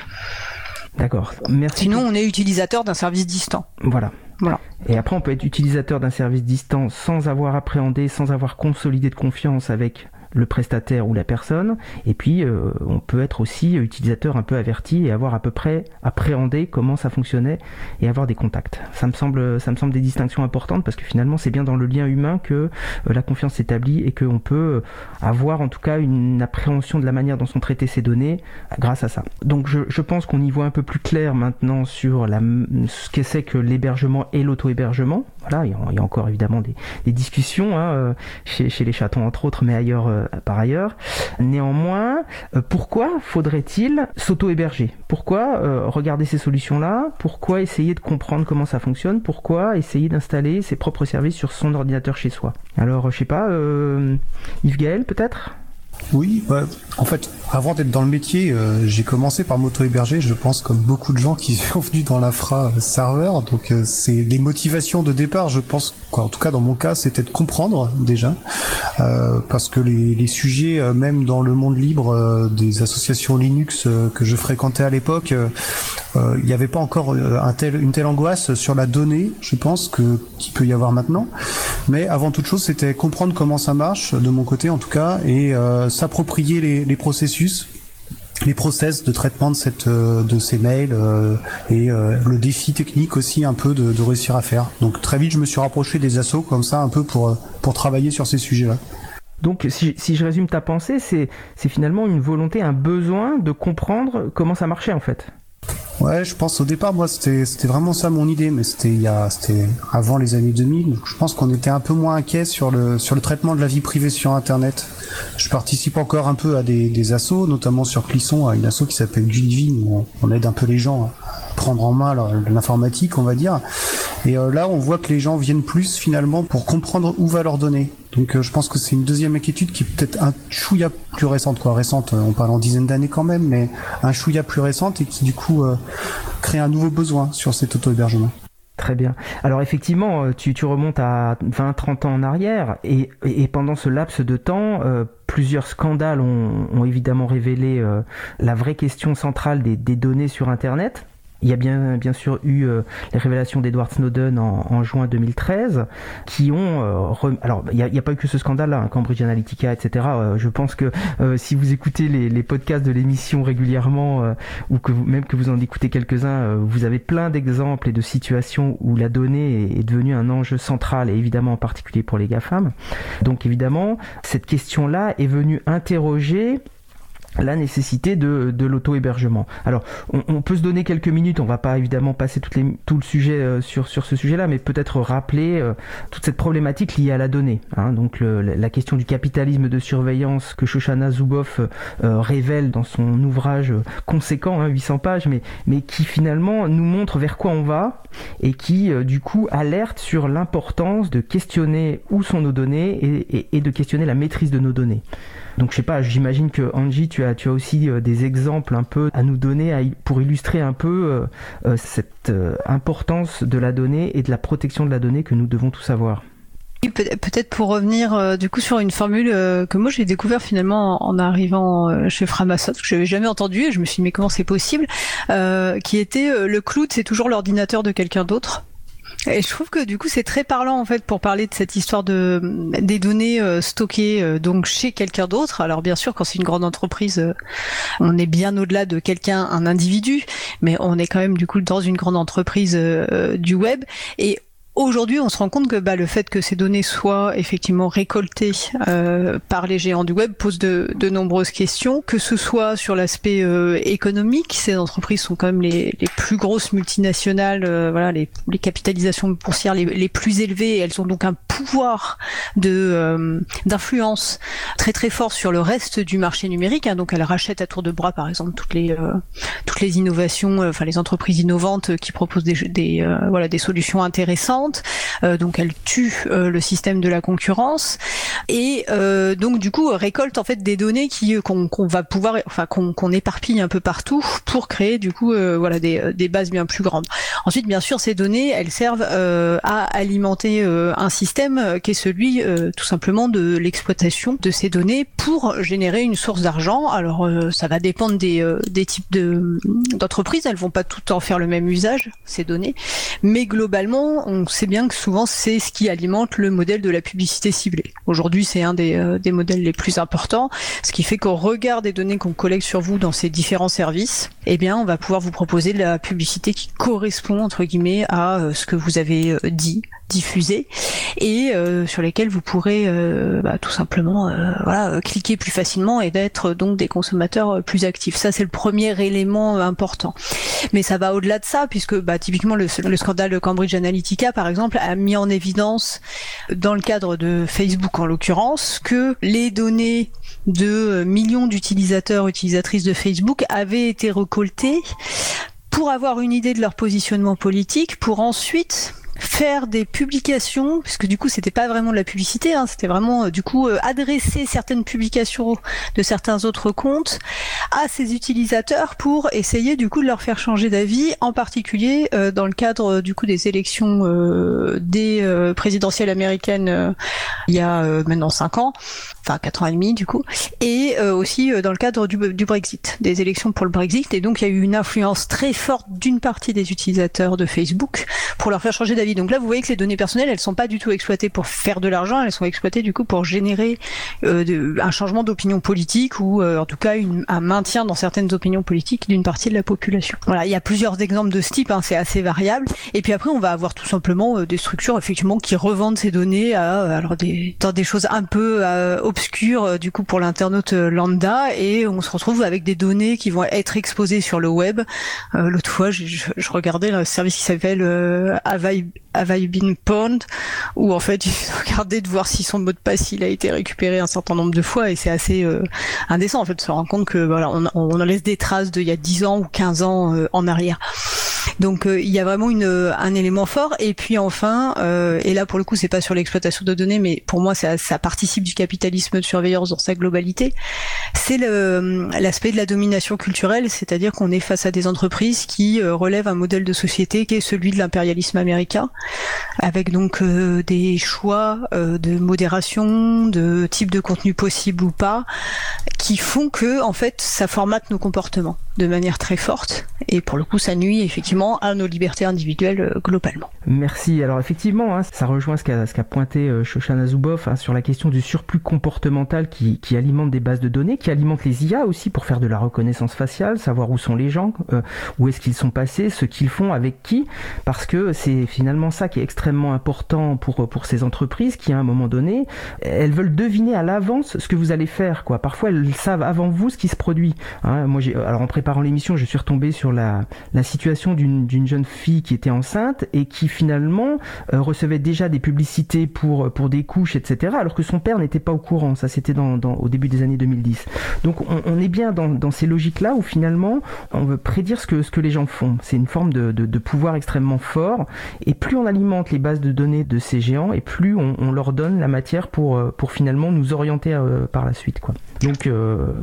D'accord. Merci. Sinon on est utilisateur d'un service distant. Voilà. Voilà. Et après, on peut être utilisateur d'un service distant sans avoir appréhendé, sans avoir consolidé de confiance avec le prestataire ou la personne. Et puis, euh, on peut être aussi utilisateur un peu averti et avoir à peu près appréhendé comment ça fonctionnait et avoir des contacts. Ça me semble, ça me semble des distinctions importantes parce que finalement, c'est bien dans le lien humain que euh, la confiance s'établit et qu'on peut euh, avoir en tout cas une appréhension de la manière dont sont traitées ces données grâce à ça. Donc, je, je pense qu'on y voit un peu plus clair maintenant sur la, ce que c'est que l'hébergement et l'auto-hébergement. Voilà, il y, a, encore évidemment des, discussions hein, chez, les chatons entre autres, mais ailleurs par ailleurs. Néanmoins, euh, pourquoi faudrait-il s'auto-héberger? Pourquoi euh, regarder ces solutions-là? Pourquoi essayer de comprendre comment ça fonctionne? Pourquoi essayer d'installer ses propres services sur son ordinateur chez soi? Alors, je sais pas, Yves Gaël peut-être? Oui, bah, en fait, avant d'être dans le métier, euh, j'ai commencé par m'auto-héberger, je pense, comme beaucoup de gens qui sont venus dans l'infra serveur. Donc, euh, c'est les motivations de départ, je pense, en tout cas dans mon cas, c'était de comprendre déjà, euh, parce que les, sujets, même dans le monde libre des associations Linux que je fréquentais à l'époque, il n'y avait pas encore une telle angoisse sur la donnée, je pense, qu'il peut y avoir maintenant. Mais avant toute chose, c'était comprendre comment ça marche, de mon côté en tout cas, et s'approprier les, les, processus les process de traitement de cette euh, de ces mails euh, et euh, le défi technique aussi un peu de, de, réussir à faire. Donc très vite je me suis rapproché des assos comme ça un peu pour pour travailler sur ces sujets-là. Donc si, si, je résume ta pensée, c'est c'est finalement une volonté, un besoin de comprendre comment ça marchait en fait. Ouais, je pense au départ, moi, c'était c'était vraiment ça mon idée, mais c'était il y a c'était avant les années 2000. je pense qu'on était un peu moins inquiet sur le sur le traitement de la vie privée sur Internet. Je participe encore un peu à des, des assos, notamment sur Clisson, à une asso qui s'appelle Gulivine, où on, aide un peu les gens à prendre en main l'informatique, on va dire. Et euh, là, on voit que les gens viennent plus finalement pour comprendre où va leur donner. Donc euh, je pense que c'est une deuxième inquiétude qui est peut-être un chouïa plus récente, quoi. Récente, euh, on parle en dizaine d'années quand même, mais un chouïa plus récente et qui du coup crée un nouveau besoin sur cet auto-hébergement. Très bien. Alors effectivement, tu, tu remontes à 20-30 ans en arrière et, et, pendant ce laps de temps, plusieurs scandales ont, ont évidemment révélé la vraie question centrale des, des données sur Internet. Il y a bien, bien sûr eu euh, les révélations d'Edward Snowden en, en, juin 2013, qui ont... Euh, alors, il n'y a, a, pas eu que ce scandale-là, hein, Cambridge Analytica, etc. Euh, je pense que si vous écoutez les, les podcasts de l'émission régulièrement, ou que vous, même que vous en écoutez quelques-uns, vous avez plein d'exemples et de situations où la donnée est, est devenue un enjeu central, et évidemment en particulier pour les GAFAM. Donc évidemment, cette question-là est venue interroger la nécessité de, de l'auto-hébergement. Alors, on, peut se donner quelques minutes, on va pas évidemment passer tout le sujet euh, sur, sur ce sujet-là, mais peut-être rappeler euh, toute cette problématique liée à la donnée. Hein. donc, la question du capitalisme de surveillance que Shoshana Zuboff euh, révèle dans son ouvrage conséquent, hein, 800 pages, mais, mais qui finalement nous montre vers quoi on va et qui, du coup, alerte sur l'importance de questionner où sont nos données et de questionner la maîtrise de nos données. Donc je sais pas, j'imagine que Angie, tu as, tu aussi euh, des exemples un peu à nous donner pour illustrer un peu euh, euh, cette importance de la donnée et de la protection de la donnée que nous devons tous avoir. Peut-être pour revenir du coup sur une formule que moi j'ai découvert finalement en, arrivant chez Framasoft, que je n'avais jamais entendu et je me suis dit mais comment c'est possible, qui était le cloud c'est toujours l'ordinateur de quelqu'un d'autre. Et je trouve que du coup c'est très parlant en fait pour parler de cette histoire de des données stockées donc chez quelqu'un d'autre. Alors bien sûr quand c'est une grande entreprise, on est bien au-delà de quelqu'un, un individu, mais on est quand même du coup dans une grande entreprise du web et Aujourd'hui, on se rend compte que bah, le fait que ces données soient effectivement récoltées euh, par les géants du web pose de, de nombreuses questions, que ce soit sur l'aspect euh, économique, ces entreprises sont quand même les, les plus grosses multinationales, euh, voilà, les, les, capitalisations boursières les, les, plus élevées, et elles ont donc un pouvoir de d'influence très très fort sur le reste du marché numérique. Hein, donc elles rachètent à tour de bras, par exemple, toutes les toutes les innovations, enfin les entreprises innovantes qui proposent des, des voilà des solutions intéressantes euh, donc elle tue euh, le système de la concurrence et euh, donc du coup récolte en fait des données qui qu'on va pouvoir, enfin qu'on éparpille un peu partout pour créer du coup voilà des, bases bien plus grandes. Ensuite, bien sûr, ces données, elles servent à alimenter un système qui est celui tout simplement de l'exploitation de ces données pour générer une source d'argent. Alors, ça va dépendre des, types de d'entreprises. Elles vont pas toutes en faire le même usage ces données, mais globalement, on sait bien que souvent c'est ce qui alimente le modèle de la publicité ciblée. Aujourd'hui, c'est un des, euh, des, modèles les plus importants, ce qui fait qu'au regard des données qu'on collecte sur vous dans ces différents services, eh bien, on va pouvoir vous proposer de la publicité qui correspond entre guillemets à euh, ce que vous avez euh, dit, diffusé, et sur lesquels vous pourrez bah, tout simplement voilà cliquer plus facilement et d'être donc des consommateurs plus actifs. Ça, c'est le premier élément important. Mais ça va au-delà de ça, puisque bah, typiquement le, le scandale Cambridge Analytica, par exemple, a mis en évidence, dans le cadre de Facebook en l'occurrence, que les données de millions d'utilisateurs, utilisatrices de Facebook avaient été recoltées pour avoir une idée de leur positionnement politique, pour ensuite faire des publications, puisque du coup c'était pas vraiment de la publicité, hein, c'était vraiment euh, du coup euh, adresser certaines publications de certains autres comptes à ces utilisateurs pour essayer du coup de leur faire changer d'avis, en particulier euh, dans le cadre du coup des élections des présidentielles américaines il y a maintenant cinq ans, enfin quatre ans et demi du coup, et aussi dans le cadre du, du Brexit, des élections pour le Brexit, et donc il y a eu une influence très forte d'une partie des utilisateurs de Facebook pour leur faire changer d'avis. Donc là, vous voyez que les données personnelles, elles sont pas du tout exploitées pour faire de l'argent, elles sont exploitées du coup pour générer euh, un changement d'opinion politique ou euh, en tout cas un maintien dans certaines opinions politiques d'une partie de la population. Voilà, il y a plusieurs exemples de ce type, hein, c'est assez variable. Et puis après, on va avoir tout simplement euh, des structures effectivement qui revendent ces données à alors des dans des choses un peu obscures du coup pour l'internaute lambda et on se retrouve avec des données qui vont être exposées sur le web. L'autre fois, je, regardais un service qui s'appelle Avai Have I been Où en fait, il faut de voir si son mot de passe il a été récupéré un certain nombre de fois et c'est assez euh, indécent en fait de se rendre compte que voilà, on, en laisse des traces d'il y a 10 ans ou 15 ans euh, en arrière. Donc euh, il y a vraiment une, un élément fort. Et puis enfin, euh, et là pour le coup c'est pas sur l'exploitation de données, mais pour moi ça, participe du capitalisme de surveillance dans sa globalité. C'est l'aspect de la domination culturelle, c'est-à-dire qu'on est face à des entreprises qui euh, relèvent un modèle de société qui est celui de l'impérialisme américain, avec donc des choix de modération, de type de contenu possible ou pas, qui font que en fait ça formate nos comportements de manière très forte. Et pour le coup, ça nuit effectivement à nos libertés individuelles euh, globalement. Merci. Alors effectivement, hein, ça rejoint ce qu'a qu'a pointé euh, Shoshana Zuboff hein, sur la question du surplus comportemental qui, qui, alimente des bases de données, qui alimente les IA aussi pour faire de la reconnaissance faciale, savoir où sont les gens, euh, où est-ce qu'ils sont passés, ce qu'ils font, avec qui, parce que c'est finalement ça qui est extrêmement important pour pour ces entreprises qui à un moment donné, elles veulent deviner à l'avance ce que vous allez faire. Quoi. Parfois, elles savent avant vous ce qui se produit. Hein. Moi, alors en préparant l'émission, je suis retombé sur la, la situation d'une jeune fille qui était enceinte et qui finalement euh, recevait déjà des publicités pour, pour des couches, etc. Alors que son père n'était pas au courant. Ça, c'était dans, au début des années 2010. Donc on, est bien dans, dans ces logiques-là où finalement on veut prédire ce que, ce que les gens font. C'est une forme de, de, pouvoir extrêmement fort. Et plus on alimente les bases de données de ces géants, et plus on, leur donne la matière pour, euh, pour finalement nous orienter euh, par la suite. Quoi. Donc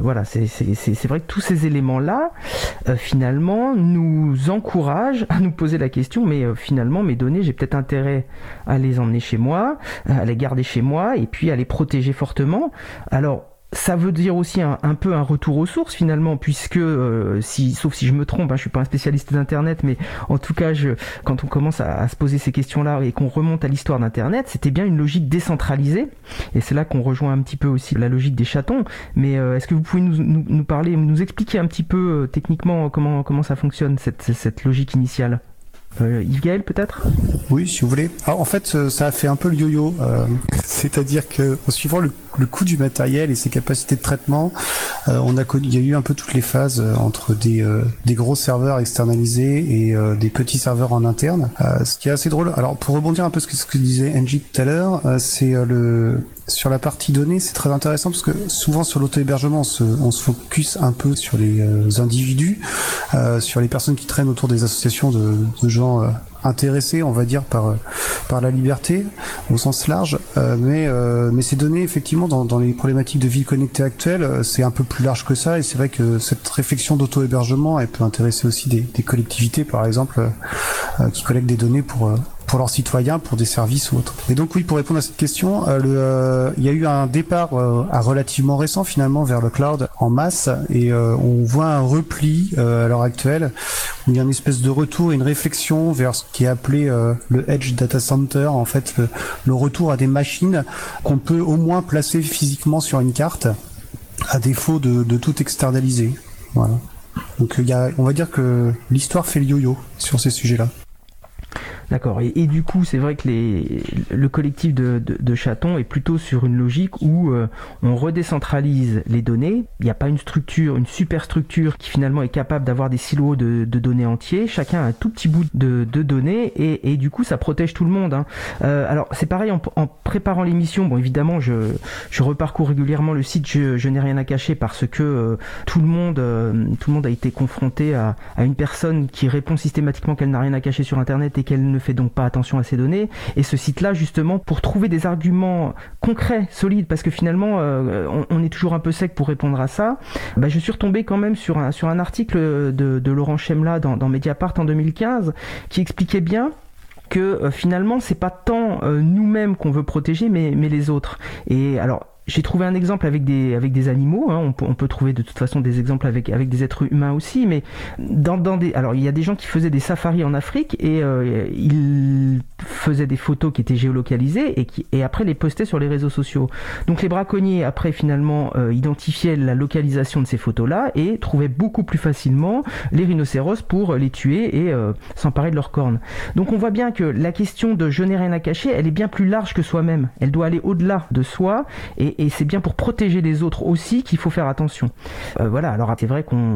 voilà, c'est vrai que tous ces éléments-là, finalement, nous encouragent à nous poser la question, mais finalement, mes données, j'ai peut-être intérêt à les emmener chez moi, à les garder chez moi, et puis à les protéger fortement. Alors, ça veut dire aussi un, peu un retour aux sources finalement, puisque euh, si, sauf si je me trompe, hein, je suis pas un spécialiste d'internet, mais en tout cas, quand on commence à, se poser ces questions-là et qu'on remonte à l'histoire d'internet, c'était bien une logique décentralisée, et c'est là qu'on rejoint un petit peu aussi la logique des chatons. Mais euh, est-ce que vous pouvez nous, parler, nous expliquer un petit peu euh, techniquement comment ça fonctionne cette, logique initiale? Yves Gaël peut-être? Oui, si vous voulez. Alors, en fait, ça a fait un peu le yo-yo. C'est-à-dire que, en suivant le, coût du matériel et ses capacités de traitement, on a il y a eu un peu toutes les phases entre des, des gros serveurs externalisés et des petits serveurs en interne. ce qui est assez drôle. Alors, pour rebondir un peu sur ce que disait Angie tout à l'heure, c'est le sur la partie données, c'est très intéressant parce que souvent sur l'auto-hébergement, on se, focus un peu sur les euh, individus, euh, sur les personnes qui traînent autour des associations de, gens euh, intéressés, on va dire, par, par la liberté au sens large. mais, mais ces données, effectivement, dans, les problématiques de vie connectée actuelles, c'est un peu plus large que ça. Et c'est vrai que cette réflexion d'auto-hébergement, elle peut intéresser aussi des collectivités, par exemple, qui collectent des données pour pour leurs citoyens, pour des services ou autres. Et donc oui, pour répondre à cette question, euh, euh, il y a eu un départ euh, relativement récent finalement vers le cloud en masse et on voit un repli à l'heure actuelle où il y a une espèce de retour, une réflexion vers ce qui est appelé le edge data center, en fait le, retour à des machines qu'on peut au moins placer physiquement sur une carte à défaut de, de tout externaliser. Voilà. Donc il y a, on va dire que l'histoire fait le yo-yo sur ces sujets-là. D'accord. Et, du coup, c'est vrai que le collectif de, de, chatons est plutôt sur une logique où euh, on redécentralise les données. Il n'y a pas une structure, une superstructure qui finalement est capable d'avoir des silos de, données entiers. Chacun a un tout petit bout de, données et, du coup, ça protège tout le monde. Hein. Euh, alors, c'est pareil en, préparant l'émission. Bon, évidemment, je, reparcours régulièrement le site. Je, n'ai rien à cacher parce que euh, tout le monde, tout le monde a été confronté à une personne qui répond systématiquement qu'elle n'a rien à cacher sur Internet et qu'elle ne ne fait donc pas attention à ces données. Et ce site-là, justement, pour trouver des arguments concrets, solides, parce que finalement, euh, on, est toujours un peu sec pour répondre à ça, bah, je suis retombé quand même sur un, sur un article de, Laurent Chemla dans, Mediapart en 2015 qui expliquait bien que euh, finalement c'est pas tant euh, nous-mêmes qu'on veut protéger mais, mais les autres et alors j'ai trouvé un exemple avec des, avec des animaux. Hein. On, peut, on, peut, trouver de toute façon des exemples avec, avec des êtres humains aussi. Mais dans, dans des, alors il y a des gens qui faisaient des safaris en Afrique et euh, ils faisaient des photos qui étaient géolocalisées et qui et après les postaient sur les réseaux sociaux. Donc les braconniers après finalement euh, identifiaient la localisation de ces photos-là et trouvaient beaucoup plus facilement les rhinocéros pour les tuer et euh, s'emparer de leurs cornes. Donc on voit bien que la question de je n'ai rien à cacher, elle est bien plus large que soi-même. Elle doit aller au-delà de soi et, et c'est bien pour protéger les autres aussi qu'il faut faire attention. Euh, voilà, alors c'est vrai qu'on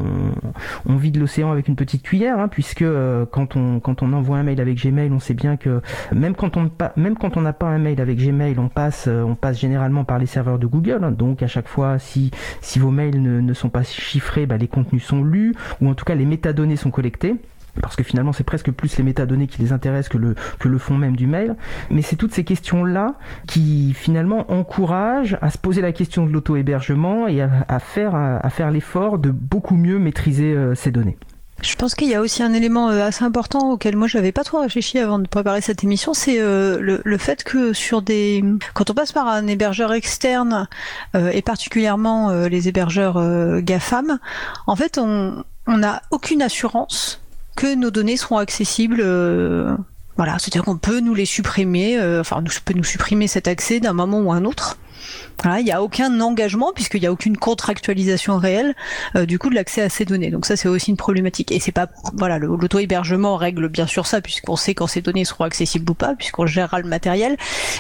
on vide l'océan avec une petite cuillère, hein, puisque euh, quand, on, quand on envoie un mail avec Gmail, on sait bien que même quand on même quand on n'a pas un mail avec Gmail, on passe, euh, on passe généralement par les serveurs de Google. Hein. donc à chaque fois, si, si vos mails ne, sont pas chiffrés, bah, les contenus sont lus, ou en tout cas les métadonnées sont collectées parce que finalement c'est presque plus les métadonnées qui les intéressent que le, fond même du mail. Mais c'est toutes ces questions-là qui finalement encouragent à se poser la question de l'auto-hébergement et à, faire, à, faire l'effort de beaucoup mieux maîtriser euh, ces données. Je pense qu'il y a aussi un élément euh, assez important auquel moi je n'avais pas trop réfléchi avant de préparer cette émission, c'est euh, le, fait que sur des, quand on passe par un hébergeur externe et particulièrement les hébergeurs GAFAM, en fait on n'a aucune assurance que nos données seront accessibles. Euh, voilà, c'est-à-dire qu'on peut nous les supprimer, euh, enfin, nous peut nous supprimer cet accès d'un moment ou un autre il n'y a aucun engagement puisqu'il n'y a aucune contractualisation réelle euh, du coup de l'accès à ces données. Donc ça c'est aussi une problématique. Et c'est pas voilà l'auto hébergement règle bien sûr ça puisqu'on sait quand ces données seront accessibles ou pas puisqu'on gérera le matériel.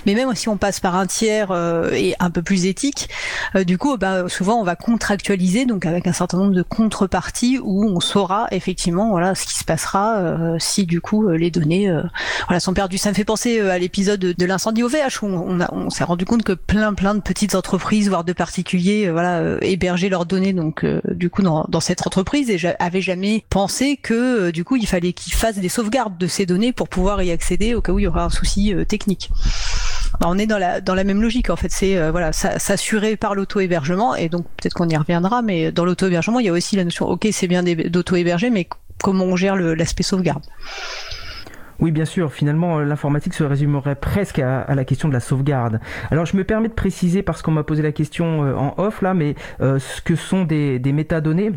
Mais même si on passe par un tiers euh, et un peu plus éthique, euh, du coup bah, souvent on va contractualiser donc avec un certain nombre de contreparties où on saura effectivement voilà ce qui se passera si du coup les données voilà sont perdues. Ça me fait penser à l'épisode de, l'incendie au VH où on, on s'est rendu compte que plein plein de petites entreprises, voire de particuliers, euh, voilà, euh, héberger leurs données donc euh, du coup dans, cette entreprise et j'avais jamais pensé que du coup il fallait qu'ils fassent des sauvegardes de ces données pour pouvoir y accéder au cas où il y aura un souci technique. bah, on est dans la dans la même logique en fait. C'est voilà s'assurer par l'auto-hébergement et donc peut-être qu'on y reviendra, mais dans l'auto-hébergement il y a aussi la notion. Ok, c'est bien d'auto-héberger, mais comment on gère l'aspect sauvegarde oui, bien sûr, finalement, l'informatique se résumerait presque à, la question de la sauvegarde. Alors, je me permets de préciser, parce qu'on m'a posé la question en off, là, mais ce que sont des, métadonnées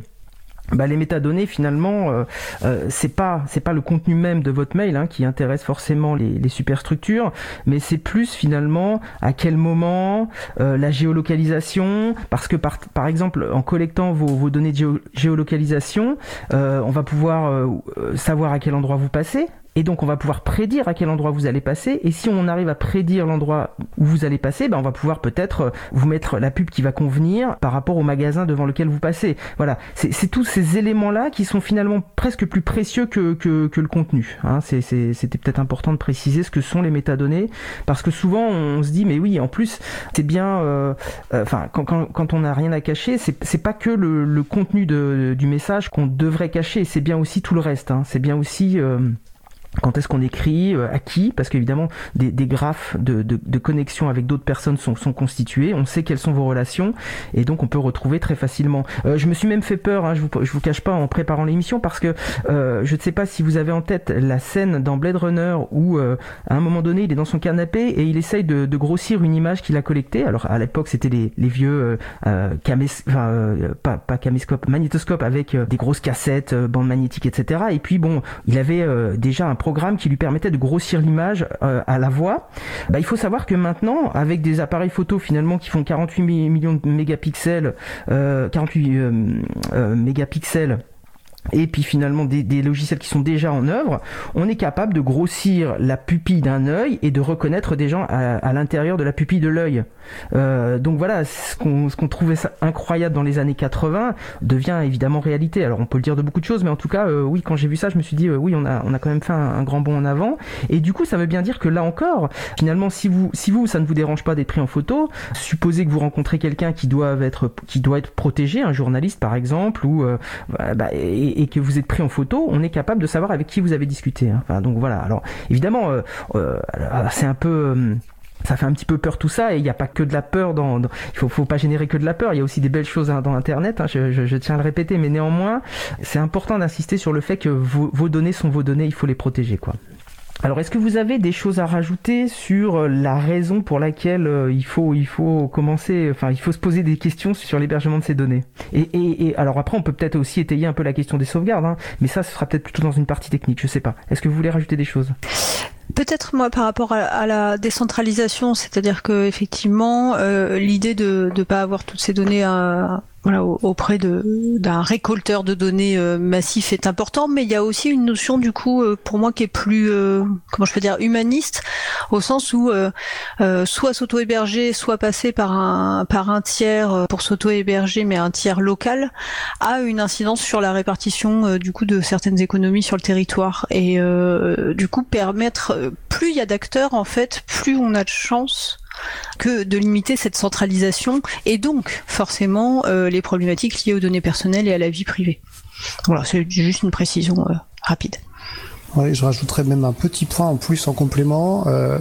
bah, les métadonnées finalement euh, euh, c'est pas c'est pas le contenu même de votre mail hein, qui intéresse forcément les, superstructures mais c'est plus finalement à quel moment euh, la géolocalisation parce que par, par exemple en collectant vos, vos données de géolocalisation on va pouvoir savoir à quel endroit vous passez et donc on va pouvoir prédire à quel endroit vous allez passer. Et si on arrive à prédire l'endroit où vous allez passer, ben on va pouvoir peut-être euh, vous mettre la pub qui va convenir par rapport au magasin devant lequel vous passez. Voilà, c'est tous ces éléments-là qui sont finalement presque plus précieux que, que, que le contenu. Hein. C'était peut-être important de préciser ce que sont les métadonnées, parce que souvent on se dit mais oui, en plus c'est bien, euh, euh, enfin quand, quand, quand, on n'a rien à cacher, c'est pas que le, le contenu de, du message qu'on devrait cacher, c'est bien aussi tout le reste. Hein. C'est bien aussi quand est-ce qu'on écrit, euh, à qui, parce qu'évidemment des, des, graphes de, de, de connexion avec d'autres personnes sont, sont, constitués, on sait quelles sont vos relations, et donc on peut retrouver très facilement. Euh, je me suis même fait peur, hein, je, vous, je vous cache pas en préparant l'émission, parce que euh, je ne sais pas si vous avez en tête la scène dans Blade Runner où à un moment donné il est dans son canapé et il essaye de, de grossir une image qu'il a collectée. Alors à l'époque c'était les, les, vieux camés, enfin, pas, pas caméscope, magnétoscope avec des grosses cassettes, bandes magnétiques, etc. Et puis bon, il avait déjà un programme qui lui permettait de grossir l'image euh, à la voix. Bah, il faut savoir que maintenant, avec des appareils photo finalement qui font 48 millions de mégapixels, 48 euh, euh, mégapixels et puis finalement des, des, logiciels qui sont déjà en œuvre, on est capable de grossir la pupille d'un œil et de reconnaître des gens à, à l'intérieur de la pupille de l'œil. Euh, donc voilà, ce qu'on qu'on trouvait ça incroyable dans les années 80 devient évidemment réalité. Alors on peut le dire de beaucoup de choses, mais en tout cas, euh, oui, quand j'ai vu ça, je me suis dit, euh, oui, on a, on a quand même fait un, un, grand bond en avant. Et du coup, ça veut bien dire que là encore, finalement, si vous, si vous, ça ne vous dérange pas d'être pris en photo, supposez que vous rencontrez quelqu'un qui doit être, qui doit être protégé, un journaliste par exemple, ou euh, bah, et, et, que vous êtes pris en photo, on est capable de savoir avec qui vous avez discuté. Hein. Donc voilà. Alors évidemment, euh, euh, c'est un peu euh, ça fait un petit peu peur tout ça et il n'y a pas que de la peur dans, il faut, faut pas générer que de la peur il y a aussi des belles choses hein, dans internet hein, je, tiens à le répéter mais néanmoins c'est important d'insister sur le fait que vos, vos, données sont vos données il faut les protéger quoi alors, est-ce que vous avez des choses à rajouter sur euh, la raison pour laquelle euh, il faut, il faut commencer, enfin, il faut se poser des questions sur l'hébergement de ces données? Et, et, et, alors après, on peut peut-être aussi étayer un peu la question des sauvegardes, hein, mais ça, ce sera peut-être plutôt dans une partie technique, je sais pas. Est-ce que vous voulez rajouter des choses? Peut-être moi par rapport à, la décentralisation, c'est-à-dire que effectivement euh, l'idée de ne pas avoir toutes ces données à, voilà, auprès d'un récolteur de données euh, massif est important, mais il y a aussi une notion du coup euh, pour moi qui est plus euh, comment je peux dire humaniste au sens où euh, euh, soit s'auto-héberger, soit passer par un par un tiers pour s'auto-héberger, mais un tiers local a une incidence sur la répartition du coup de certaines économies sur le territoire. Et du coup permettre plus il y a d'acteurs en fait, plus on a de chance que de limiter cette centralisation et donc forcément euh, les problématiques liées aux données personnelles et à la vie privée. Voilà, c'est juste une précision euh, rapide. Oui, je rajouterais même un petit point en plus en complément. Euh,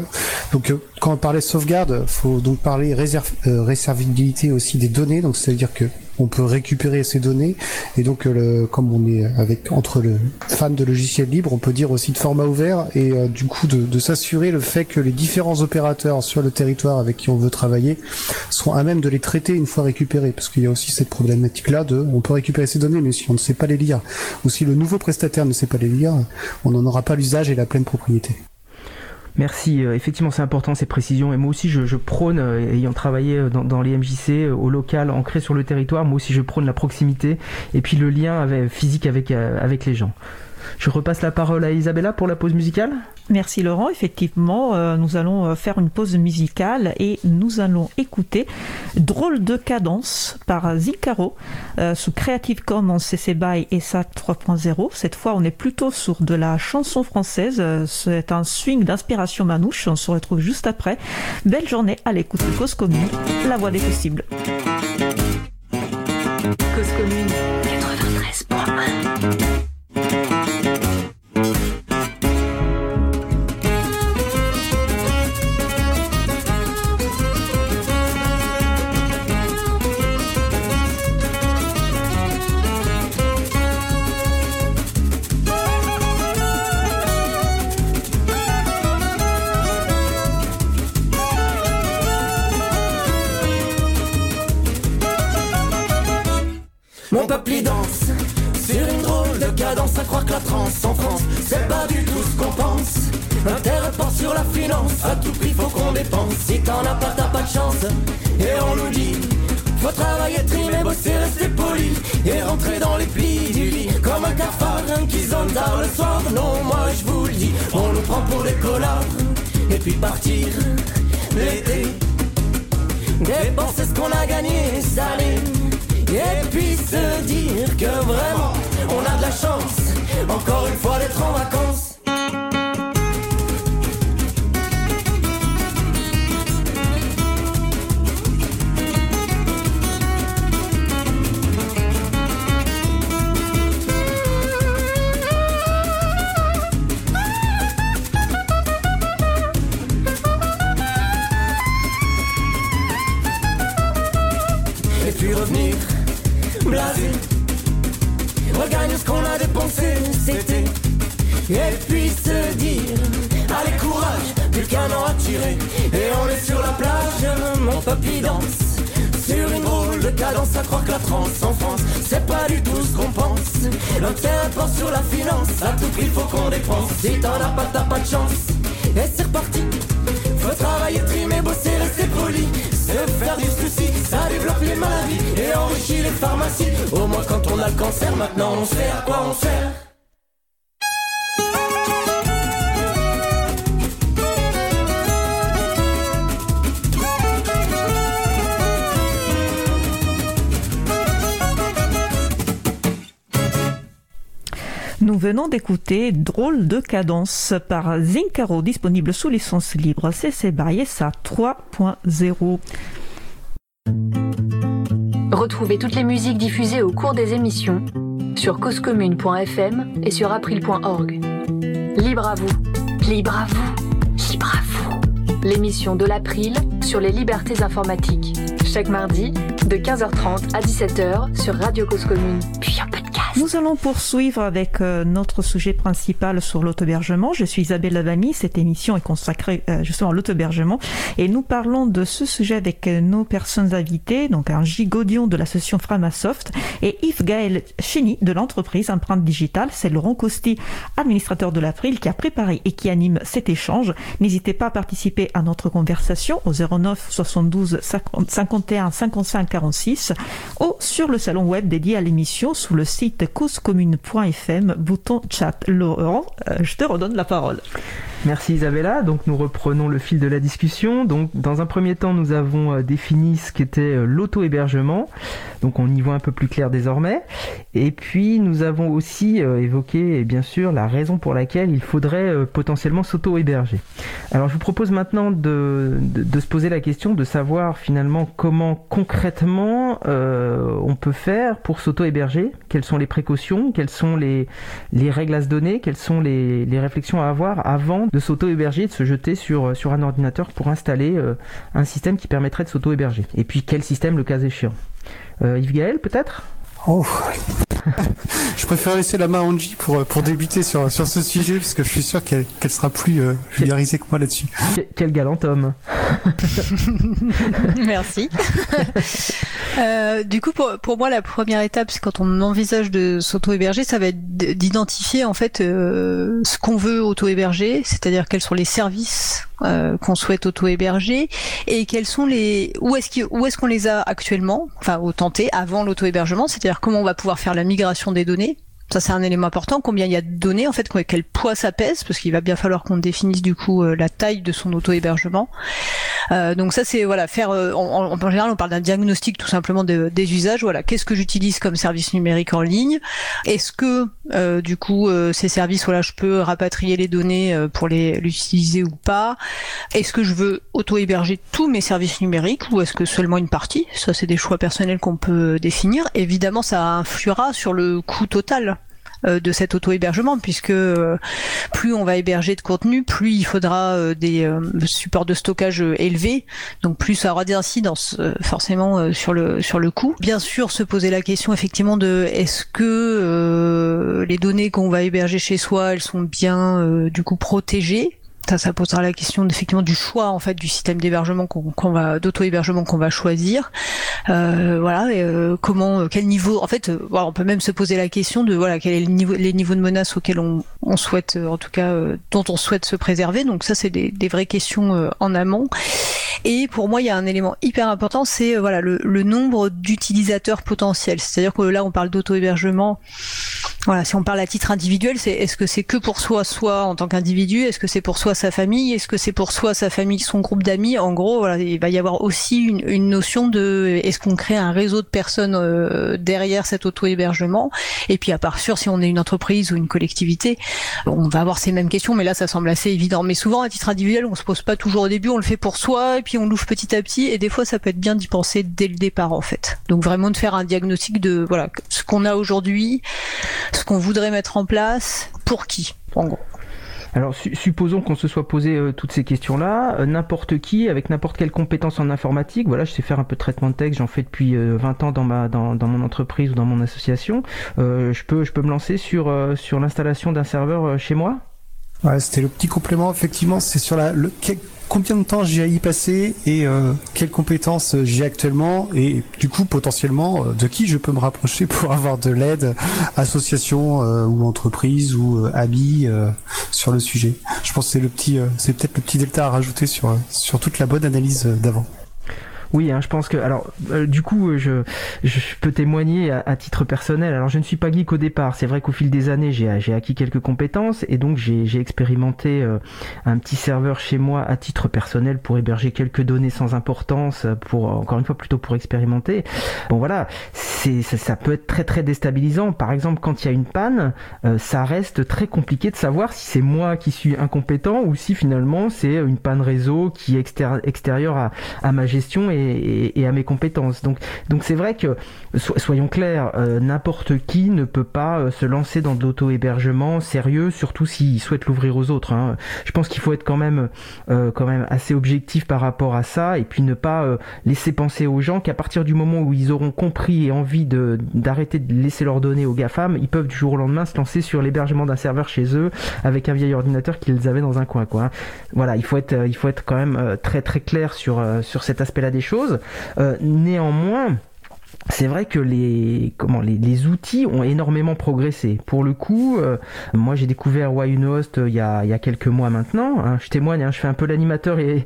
donc, euh, quand on parlait de sauvegarde, faut donc parler réserv euh, réservabilité aussi des données. Donc, c'est-à-dire que on peut récupérer ces données. Et donc le, comme on est avec entre le fan de logiciels libres, on peut dire aussi de format ouvert et euh, du coup de, s'assurer le fait que les différents opérateurs sur le territoire avec qui on veut travailler sont à même de les traiter une fois récupérés. Parce qu'il y a aussi cette problématique là de on peut récupérer ces données mais si on ne sait pas les lire. Ou si le nouveau prestataire ne sait pas les lire, on n'en aura pas l'usage et la pleine propriété. Merci. Euh, effectivement, c'est important ces précisions. Et moi aussi, je, prône, euh, ayant travaillé euh, dans, dans, les MJC au local, ancré sur le territoire, moi aussi, je prône la proximité et puis le lien avec, physique avec, avec les gens. Je repasse la parole à Isabella pour la pause musicale. Merci Laurent. Effectivement, euh, nous allons euh, faire une pause musicale et nous allons écouter Drôle de cadence par Zicaro euh, sous Creative Commons CC BY et SAT 3.0. Cette fois, on est plutôt sur de la chanson française. C'est un swing d'inspiration manouche. On se retrouve juste après. Belle journée à l'écoute de Cause Commune, la voix des possibles. Cause Commune 93.1 cadence à croire que la transe en France, c'est pas du tout ce qu'on pense. L'intérêt porte sur la finance, à tout prix faut qu'on dépense. Si t'en as pas, t'as pas de chance. Et on nous dit, faut travailler, trimer, bosser, rester poli. Et rentrer dans les plis du lit, comme un cafard qui zone tard le soir. Non, moi je vous le dis, on nous prend pour des collards. Et puis partir l'été. Dépenser ce qu'on a gagné, salé. Et puis se dire que vraiment, on a de la chance. Encore une fois d'être en vacances. Sur une drôle de cadence à croire que la transe en France, c'est pas du tout ce qu'on pense. L'intérêt porte sur la finance, à tout prix faut qu'on dépense. Si t'en as pas, t'as pas de chance. Et c'est reparti. Faut travailler, trimer, bosser, rester poli. Se faire du souci, ça développe les maladies et enrichit les pharmacies. Au moins quand on a le cancer, maintenant on sait à quoi on sert. Venons d'écouter Drôle de cadence par Zincaro, disponible sous licence libre CC BY SA 3.0. Retrouvez toutes les musiques diffusées au cours des émissions sur causecommune.fm et sur april.org. Libre à vous, libre à vous, libre à vous. L'émission de l'April sur les libertés informatiques. Chaque mardi, de 15h30 à 17h sur Radio Cause Commune, puis. Nous allons poursuivre avec euh, notre sujet principal sur l'autobergement. Je suis Isabelle Lavani. Cette émission est consacrée euh, justement à l'autobergement et nous parlons de ce sujet avec euh, nos personnes invitées, donc un Gigodion de l'association Framasoft et Yves Gaël Chény de l'entreprise Empreinte Digitale. C'est Laurent Costi, administrateur de l'April, qui a préparé et qui anime cet échange. N'hésitez pas à participer à notre conversation au 09 72 51 55 46 ou sur le salon web dédié à l'émission sous le site causecommune.fm, bouton chat. Laurent, euh, je te redonne la parole. Merci Isabella. Donc nous reprenons le fil de la discussion. Donc dans un premier temps, nous avons euh, défini ce qu'était euh, l'auto-hébergement. Donc on y voit un peu plus clair désormais. Et puis nous avons aussi évoqué, bien sûr, la raison pour laquelle il faudrait potentiellement s'auto-héberger. Alors je vous propose maintenant de, de, se poser la question de savoir finalement comment concrètement on peut faire pour s'auto-héberger. Quelles sont les précautions? Quelles sont les, les règles à se donner? Quelles sont les, les réflexions à avoir avant de s'auto-héberger, de se jeter sur, sur un ordinateur pour installer euh, un système qui permettrait de s'auto-héberger. Et puis quel système le cas échéant? Euh, Yves Gaël peut-être? Oh. je préfère laisser la main à Angie pour, pour débuter sur, sur ce sujet, parce que je suis sûr qu'elle qu'elle sera plus euh, vulgarisée que moi là-dessus. Quel galant homme Merci. euh, du coup, pour, pour moi, la première étape, c'est quand on envisage de s'auto-héberger, ça va être d'identifier en fait euh, ce qu'on veut auto-héberger, c'est-à-dire quels sont les services euh, qu'on souhaite auto-héberger et quels sont les où est-ce qu'on les a actuellement, enfin au tenté avant l'auto-hébergement, c'est-à-dire comment on va pouvoir faire la migration des données ça, c'est un élément important. Combien il y a de données, en fait, quel poids ça pèse, parce qu'il va bien falloir qu'on définisse du coup euh, la taille de son auto-hébergement. Euh, donc ça, c'est voilà, faire. Euh, en, en, général, on parle d'un diagnostic tout simplement de, des usages. Voilà, qu'est-ce que j'utilise comme service numérique en ligne? Est-ce que euh, du coup ces services, voilà, je peux rapatrier les données pour les l'utiliser ou pas? Est-ce que je veux auto-héberger tous mes services numériques ou est-ce que seulement une partie? Ça, c'est des choix personnels qu'on peut définir. Évidemment, ça influera sur le coût total euh, de cet auto-hébergement, puisque euh, plus on va héberger de contenu, plus il faudra euh, des supports de stockage élevés, donc plus ça aura des incidences forcément sur le sur le coût. Bien sûr, se poser la question effectivement de est-ce que les données qu'on va héberger chez soi, elles sont bien du coup protégées Ça, ça posera la question effectivement du choix en fait du système d'hébergement qu'on va d'auto-hébergement qu'on va choisir. Euh, voilà, euh, comment, euh, quel niveau. En fait, on peut même se poser la question de voilà quel est le niveau, les niveaux de menaces auxquels on, souhaite, en tout cas, dont on souhaite se préserver. Donc ça, c'est des, vraies questions en amont. Et pour moi, il y a un élément hyper important, c'est voilà le, le nombre d'utilisateurs potentiels. C'est-à-dire que là, on parle d'auto-hébergement. Voilà, si on parle à titre individuel, c'est est-ce que c'est que pour soi, soit en tant qu'individu, est-ce que c'est pour soi sa famille, est-ce que c'est pour soi sa famille, son groupe d'amis? En gros, il va y avoir aussi une, une notion de est-ce qu'on crée un réseau de personnes euh, derrière cet auto-hébergement? Et puis à part sûr, si on est une entreprise ou une collectivité, on va avoir ces mêmes questions, mais là ça semble assez évident. Mais souvent à titre individuel, on se pose pas toujours au début, on le fait pour soi et puis on l'ouvre petit à petit. Et des fois, ça peut être bien d'y penser dès le départ en fait. Donc vraiment de faire un diagnostic de voilà ce qu'on a aujourd'hui, ce qu'on voudrait mettre en place, pour qui en gros. Alors supposons qu'on se soit posé euh, toutes ces questions-là, euh, n'importe qui, avec n'importe quelle compétence en informatique, voilà, je sais faire un peu de traitement de texte, j'en fais depuis 20 euh, ans dans ma dans, dans, mon entreprise ou dans mon association, je peux je peux me lancer sur sur l'installation d'un serveur chez moi? Ouais, c'était le petit complément effectivement, c'est sur la le combien de temps j'ai à y passer et euh, quelles compétences j'ai actuellement et du coup potentiellement euh, de qui je peux me rapprocher pour avoir de l'aide, association euh, ou entreprise ou amis sur le sujet? Je pense que c'est le petit, c'est peut-être le petit delta à rajouter sur sur toute la bonne analyse d'avant. Oui, hein, je pense que alors euh, du coup je, je peux témoigner à, titre personnel. Alors je ne suis pas geek au départ. C'est vrai qu'au fil des années j'ai acquis quelques compétences et donc j'ai expérimenté euh, un petit serveur chez moi à titre personnel pour héberger quelques données sans importance, pour encore une fois plutôt pour expérimenter. Bon voilà, c'est ça, ça, peut être très très déstabilisant. Par exemple quand il y a une panne, euh, ça reste très compliqué de savoir si c'est moi qui suis incompétent ou si finalement c'est une panne réseau qui est extérieure à, à ma gestion et et, à mes compétences. Donc, donc c'est vrai que soyons clairs, euh, n'importe qui ne peut pas euh, se lancer dans de l'auto-hébergement sérieux, surtout s'il souhaite l'ouvrir aux autres. Hein. Je pense qu'il faut être quand même, euh, quand même assez objectif par rapport à ça, et puis ne pas laisser penser aux gens qu'à partir du moment où ils auront compris et envie de d'arrêter de laisser leurs données aux GAFAM, ils peuvent du jour au lendemain se lancer sur l'hébergement d'un serveur chez eux avec un vieil ordinateur qu'ils avaient dans un coin. Hein. Voilà, il faut être, il faut être quand même très très clair sur sur cet aspect-là des choses. Euh, néanmoins, c'est vrai que les comment les, les, outils ont énormément progressé. Pour le coup, euh, moi j'ai découvert Wayunost euh, il y a il y a quelques mois maintenant. Hein. je témoigne, hein, je fais un peu l'animateur et,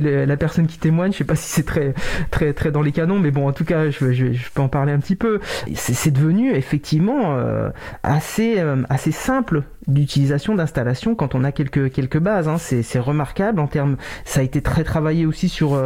la personne qui témoigne. Je sais pas si c'est très très très dans les canons, mais bon en tout cas je, je, je peux en parler un petit peu. C'est devenu effectivement euh, assez assez simple d'utilisation d'installation quand on a quelques quelques bases. Hein. C'est remarquable en termes. Ça a été très travaillé aussi sur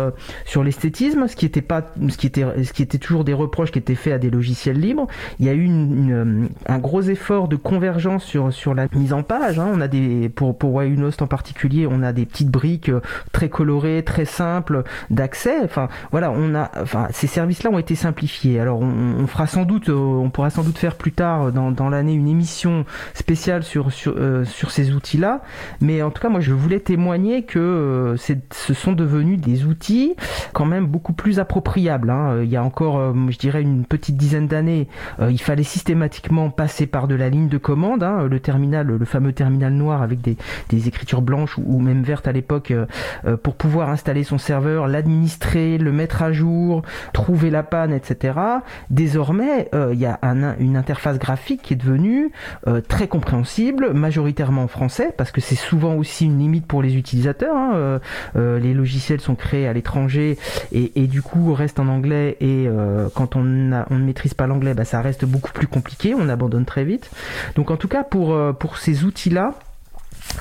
sur l'esthétisme, ce qui était pas ce qui était ce qui était toujours des reproches qui étaient faits à des logiciels libres. Il y a eu une, un gros effort de convergence sur, sur la mise en page. Hein. On a des, pour, pour Wayunost en particulier, on a des petites briques euh, très colorées, très simples d'accès. Enfin, voilà, on a, enfin, ces services-là ont été simplifiés. Alors, on, fera sans doute, euh, on pourra sans doute faire plus tard dans, dans l'année une émission spéciale sur, sur, euh, sur ces outils-là. Mais en tout cas, moi, je voulais témoigner que ce sont devenus des outils quand même beaucoup plus appropriables. Hein. Il y a encore je dirais une petite dizaine d'années, euh, il fallait systématiquement passer par de la ligne de commande, hein, le terminal, le fameux terminal noir avec des, écritures blanches ou, même vertes à l'époque, euh, euh, pour pouvoir installer son serveur, l'administrer, le mettre à jour, trouver la panne, etc. Désormais, il y a une interface graphique qui est devenue très compréhensible, majoritairement en français, parce que c'est souvent aussi une limite pour les utilisateurs. Hein, les logiciels sont créés à l'étranger et, et, du coup restent en anglais et quand on, ne maîtrise pas l'anglais, bah, ça reste beaucoup plus compliqué, on abandonne très vite. Donc en tout cas, pour, euh, ces outils-là,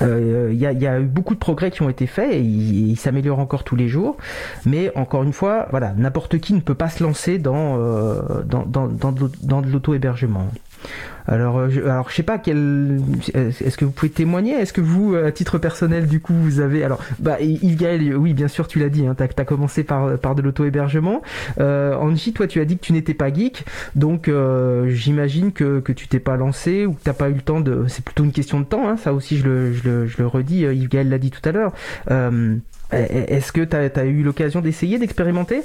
il euh, y, a, eu beaucoup de progrès qui ont été faits et ils s'améliorent encore tous les jours. Mais encore une fois, voilà, n'importe qui ne peut pas se lancer dans, euh, dans de l'auto-hébergement. Alors, euh, je, alors je sais pas. Est-ce que vous pouvez témoigner? Est-ce que vous, à titre personnel, du coup, vous avez alors, bah, Yves oui, bien sûr, tu l'as dit. Hein, t'as as commencé par par de l'auto-hébergement. Euh, Angie, toi, tu as dit que tu n'étais pas geek, donc euh, j'imagine que que tu t'es pas lancé ou que t'as pas eu le temps de. C'est plutôt une question de temps. Hein, ça aussi, je le je le, je le redis. Yves Gaël l'a dit tout à l'heure. Euh, Est-ce que tu as eu l'occasion d'essayer, d'expérimenter?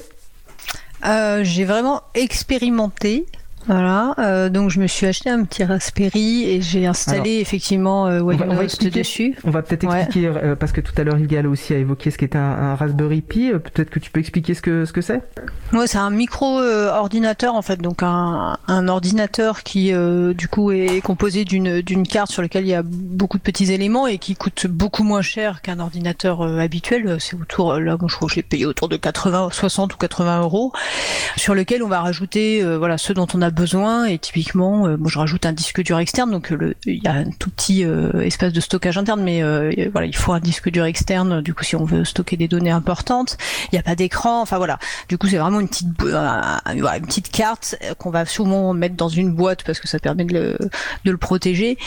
J'ai vraiment expérimenté Voilà, euh, donc je me suis acheté un petit Raspberry et j'ai installé effectivement euh, On va, on va Host expliquer- dessus. On va peut-être Ouais. expliquer, euh, parce que tout à l'heure Ygal aussi a évoqué ce qu'était un, un Raspberry Pi. euh, Peut-être que tu peux expliquer ce que ce que c'est? Ouais, c'est un micro euh, ordinateur en fait, donc un, un ordinateur qui du coup est composé d'une carte sur laquelle il y a beaucoup de petits éléments et qui coûte beaucoup moins cher qu'un ordinateur habituel. C'est autour là, moi je crois que je l'ai payé autour de 80, 60 ou 80 euros, sur lequel on va rajouter voilà ce dont on a besoin et typiquement, euh, moi je rajoute un disque dur externe, donc euh, le, il y a un tout petit euh, espace de stockage interne, mais voilà il faut un disque dur externe du coup si on veut stocker des données importantes. Il n'y a pas d'écran, enfin voilà. Du coup, c'est vraiment une petite, une petite carte qu'on va souvent mettre dans une boîte parce que ça permet de le, de le protéger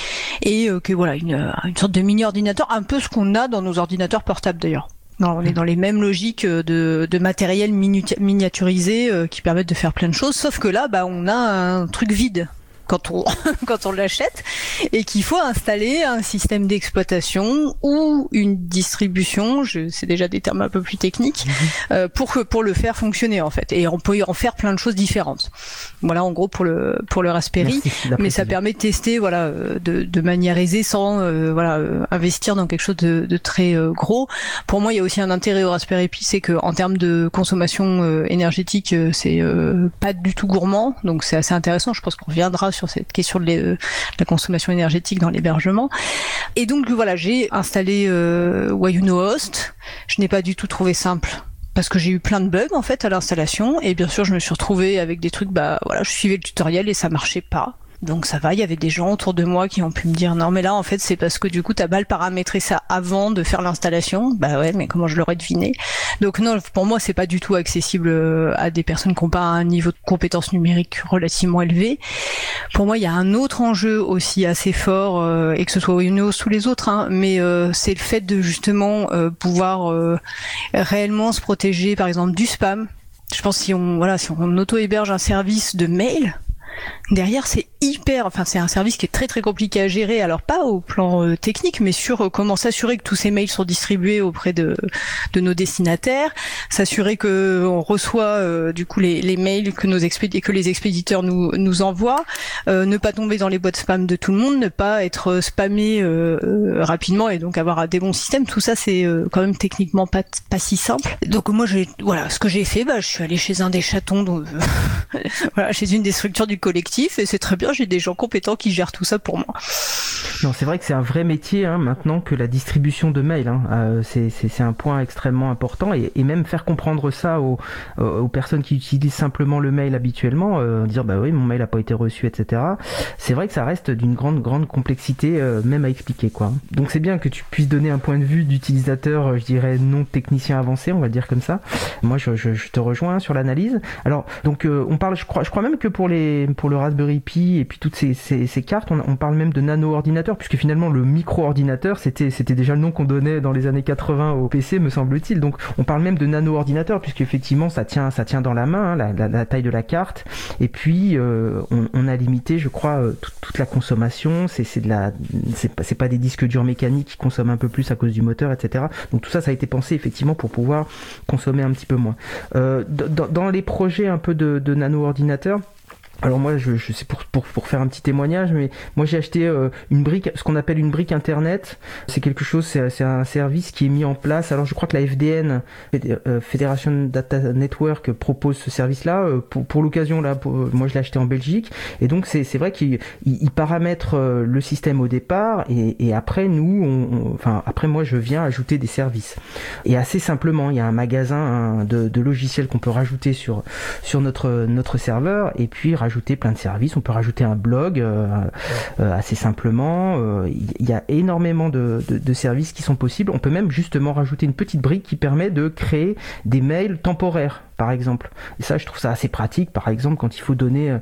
et que voilà une, une sorte de mini ordinateur, un peu ce qu'on a dans nos ordinateurs portables d'ailleurs. Non, on est dans les mêmes logiques euh, de, de matériel miniaturisé euh, qui permettent de faire plein de choses, sauf que là, bah, on a un truc vide quand on quand on l'achète et qu'il faut installer un système d'exploitation ou une distribution, je c'est déjà des termes un peu plus techniques, euh, pour que pour le faire fonctionner en fait. Et on peut y en faire plein de choses différentes. Voilà en gros pour le pour le Raspberry. Mais ça permet de tester voilà euh, de, de manière aisée sans euh, voilà euh, investir dans quelque chose de, de très euh, gros. Pour moi, il y a aussi un intérêt au Raspberry Pi, c'est que en termes de consommation euh, énergétique, c'est euh, pas du tout gourmand, donc c'est assez intéressant. Je pense qu'on reviendra sur cette question de, euh, la consommation énergétique dans l'hébergement. Et donc voilà, j'ai installé euh, Host. Je n'ai pas du tout trouvé simple parce que j'ai eu plein de bugs en fait à l'installation et bien sûr je me suis retrouvée avec des trucs bah voilà je suivais le tutoriel et ça marchait pas donc ça va, il y avait des gens autour de moi qui ont pu me dire non mais là en fait c'est parce que du coup t'as mal paramétré ça avant de faire l'installation. Bah ouais mais comment je l'aurais deviné? Donc non pour moi c'est pas du tout accessible euh, à des personnes qui n'ont pas un niveau de compétence numérique relativement élevé. Pour moi il y a un autre enjeu aussi assez fort euh, et que ce soit Windows ou les autres, hein, mais euh, c'est le fait de justement euh, pouvoir réellement se protéger par exemple du spam. Je pense si on voilà si on auto héberge un service de mail derrière c'est hyper enfin c'est un service qui est très très compliqué à gérer. Alors pas au plan euh, technique mais sur euh, comment s'assurer que tous ces mails sont distribués auprès de nos destinataires. S'assurer que on reçoit euh, du coup les, mails que nos que les expéditeurs nous nous envoient. Euh, ne pas tomber dans les boîtes spam de tout le monde. Ne pas être euh, spammé euh, euh, rapidement et donc avoir des bons systèmes. Tout ça c'est euh, quand même techniquement pas si simple. Donc moi voilà ce que j'ai fait bah je suis allé chez un des chatons dont, voilà, chez une des structures du collectif et c'est très bien, j'ai des gens compétents qui gèrent tout ça pour moi. Non, c'est vrai que c'est un vrai métier hein, maintenant que la distribution de mails. Hein. Euh, c'est- un point extrêmement important et, même faire comprendre ça aux, aux personnes qui utilisent simplement le mail habituellement, euh, dire bah oui mon mail a pas été reçu, etc. C'est vrai que ça reste d'une grande grande complexité euh, même à expliquer quoi. Donc c'est bien que tu puisses donner un point de vue d'utilisateur, euh, je dirais non technicien avancé, on va dire comme ça. Moi je, je, te rejoins sur l'analyse. Alors donc on parle, je crois, je crois même que pour les pour le Raspberry Pi et puis toutes ces, cartes, on, parle même de nano ordinateur puisque finalement le micro ordinateur c'était déjà le nom qu'on donnait dans les années 80 au PC me semble-t-il. Donc on parle même de nano ordinateur puisque effectivement ça tient ça tient dans la main hein, la, taille de la carte et puis euh, on, a limité je crois euh, toute, la consommation. C'est de pas des disques durs mécaniques qui consomment un peu plus à cause du moteur etc. Donc tout ça ça a été pensé effectivement pour pouvoir consommer un petit peu moins. Euh, dans, les projets un peu de, de nano ordinateur alors moi, je, je sais pour, pour, pour faire un petit témoignage, mais moi j'ai acheté euh, une brique, ce qu'on appelle une brique internet. C'est quelque chose, c'est c'est un service qui est mis en place. Alors je crois que la FDN, Fédé- euh, Federation Data Network, propose ce service-là. Euh, Pour, pour l'occasion, là, pour- moi je l'ai acheté en Belgique. Et donc c'est c'est vrai qu'il il, il paramètre euh, le système au départ, et, et après nous, on, enfin après moi je viens ajouter des services. Et assez simplement, il y a un magasin de, de logiciels qu'on peut rajouter sur sur notre notre serveur, et puis plein de services. On peut rajouter un blog euh, euh, assez simplement. Euh, Il y a énormément de services qui sont possibles. On peut même justement rajouter une petite brique qui permet de créer des mails temporaires par exemple. Et ça, je trouve ça assez pratique, par exemple, quand il faut donner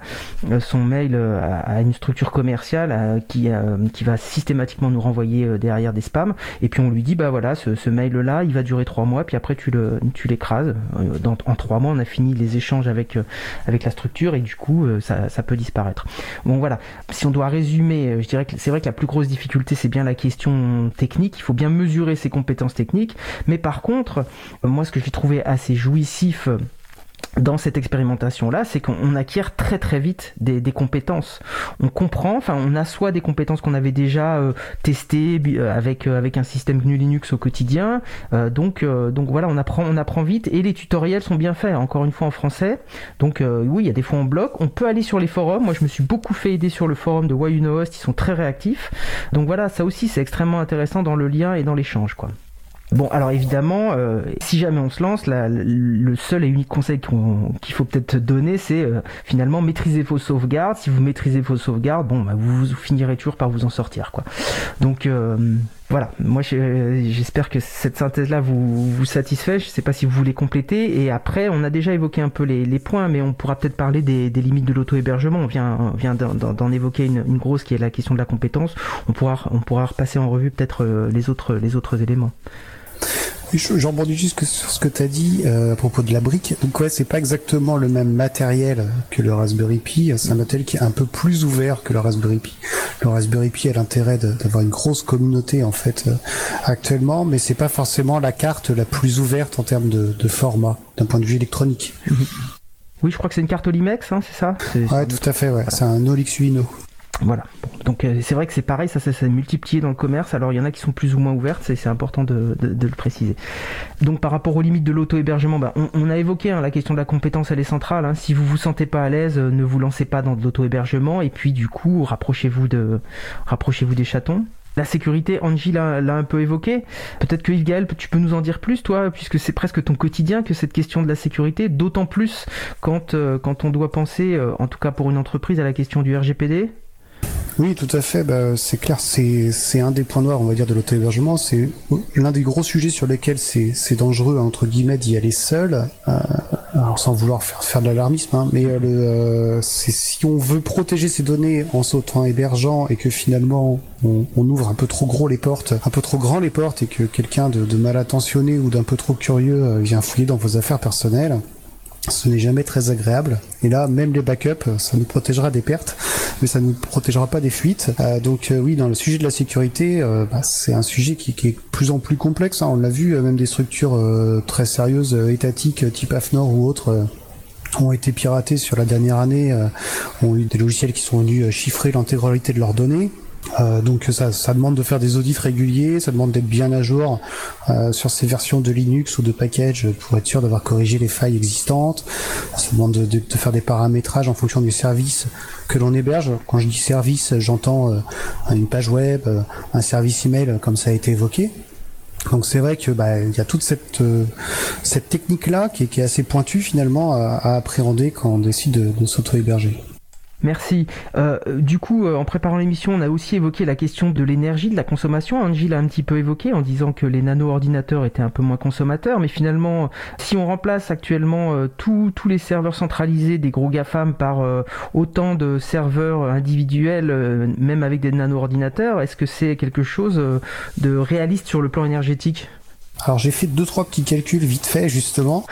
euh, son mail euh, à, une structure commerciale euh, qui, euh, qui va systématiquement nous renvoyer euh, derrière des spams, et puis on lui dit, bah voilà, ce, ce mail-là, il va durer trois mois, puis après tu le, tu l'écrases. Euh, Dans, en trois mois, on a fini les échanges avec, euh, avec la structure, et du coup, euh, ça, ça peut disparaître. Bon, voilà. Si on doit résumer, euh, je dirais que c'est vrai que la plus grosse difficulté, c'est bien la question technique. Il faut bien mesurer ses compétences techniques, mais par contre, euh, moi, ce que j'ai trouvé assez jouissif dans cette expérimentation-là, c'est qu'on acquiert très très vite des, compétences. On comprend, enfin, on assoit des compétences qu'on avait déjà euh, testées euh, avec euh, avec un système GNU Linux au quotidien. donc donc voilà, on apprend on apprend vite et les tutoriels sont bien faits. Encore une fois en français. Donc oui, il y a des fois en bloc. On peut aller sur les forums. Moi, je me suis beaucoup fait aider sur le forum de Why You Know. Ils sont très réactifs. Donc voilà, ça aussi c'est extrêmement intéressant dans le lien et dans l'échange, quoi. Bon, alors évidemment, euh, si jamais on se lance, le seul et unique conseil qu'il faut peut-être donner, c'est euh, finalement maîtriser vos sauvegardes. Si vous maîtrisez vos sauvegardes, bon, bah, vous, finirez toujours par vous en sortir, quoi. Donc euh, voilà, moi j'espère que cette synthèse-là vous, vous satisfait. Je ne sais pas si vous voulez compléter. Et après, on a déjà évoqué un peu les, points, mais on pourra peut-être parler des, limites de l'auto-hébergement. On vient, vient d'en évoquer une, une, grosse qui est la question de la compétence. On pourra, on pourra repasser en revue peut-être les autres, les autres éléments. J'en rebondis juste sur ce que tu as dit euh, à propos de la brique. Donc ouais, c'est pas exactement le même matériel que le Raspberry Pi. C'est un matériel qui est un peu plus ouvert que le Raspberry Pi. Le Raspberry Pi a l'intérêt d'avoir une grosse communauté en fait euh, actuellement, mais c'est pas forcément la carte la plus ouverte en termes de, de format d'un point de vue électronique. Oui, je crois que c'est une carte Olimex, hein, c'est ça? Ouais, tout à fait. Ouais, c'est un Olix Uno. Voilà. Donc euh, c'est vrai que c'est pareil, ça s'est multiplié dans le commerce. Alors il y en a qui sont plus ou moins ouvertes, c'est important de, le préciser. Donc par rapport aux limites de l'auto-hébergement, bah, on, a évoqué hein, la question de la compétence, elle est centrale. Hein. Si vous vous sentez pas à l'aise, euh, ne vous lancez pas dans de l'auto-hébergement et puis du coup rapprochez-vous de rapprochez-vous des chatons. La sécurité, Angie l'a un peu évoqué. Peut-être que Yves Gaël, tu peux nous en dire plus, toi, puisque c'est presque ton quotidien que cette question de la sécurité, d'autant plus quand, euh, quand on doit penser, en tout cas pour une entreprise, à la question du RGPD. Oui, tout à fait. Bah, c'est clair, c'est un des points noirs, on va dire, de l'auto-hébergement. C'est l'un des gros sujets sur lesquels c'est dangereux, entre guillemets, d'y aller seul. Euh, sans vouloir faire, de l'alarmisme, hein, mais euh, euh, si on veut protéger ses données en sautant hébergeant et que finalement on, ouvre un peu trop gros les portes, un peu trop grand les portes et que quelqu'un de, de mal intentionné ou d'un peu trop curieux vient fouiller dans vos affaires personnelles, ce n'est jamais très agréable. Et là, même les backups, ça nous protégera des pertes, mais ça ne nous protégera pas des fuites. Euh, donc euh, oui, dans le sujet de la sécurité, euh, bah, c'est un sujet qui, qui, est de plus en plus complexe. Hein. On l'a vu, même des structures très sérieuses, étatiques, type AFNOR ou autres ont été piratés sur la dernière année, ont eu des logiciels qui sont venus chiffrer l'intégralité de leurs données. Euh, donc ça, ça, demande de faire des audits réguliers, ça demande d'être bien à jour euh, sur ces versions de Linux ou de package pour être sûr d'avoir corrigé les failles existantes. Ça demande de, de, faire des paramétrages en fonction du service que l'on héberge. Quand je dis service, j'entends euh, une page web, euh, un service email comme ça a été évoqué. Donc c'est vrai que bah, il y a toute cette cette technique là qui est, qui est, assez pointue finalement à, à appréhender quand on décide de, de s'auto-héberger. Merci. Euh, du coup, euh, en préparant l'émission, on a aussi évoqué la question de l'énergie, de la consommation. Angie l'a un petit peu évoqué en disant que les nano-ordinateurs étaient un peu moins consommateurs, mais finalement, si on remplace actuellement euh, tous les serveurs centralisés des gros GAFAM par autant de serveurs individuels, même avec des nano-ordinateurs, est-ce que c'est quelque chose de réaliste sur le plan énergétique? Alors j'ai fait deux trois petits calculs vite fait justement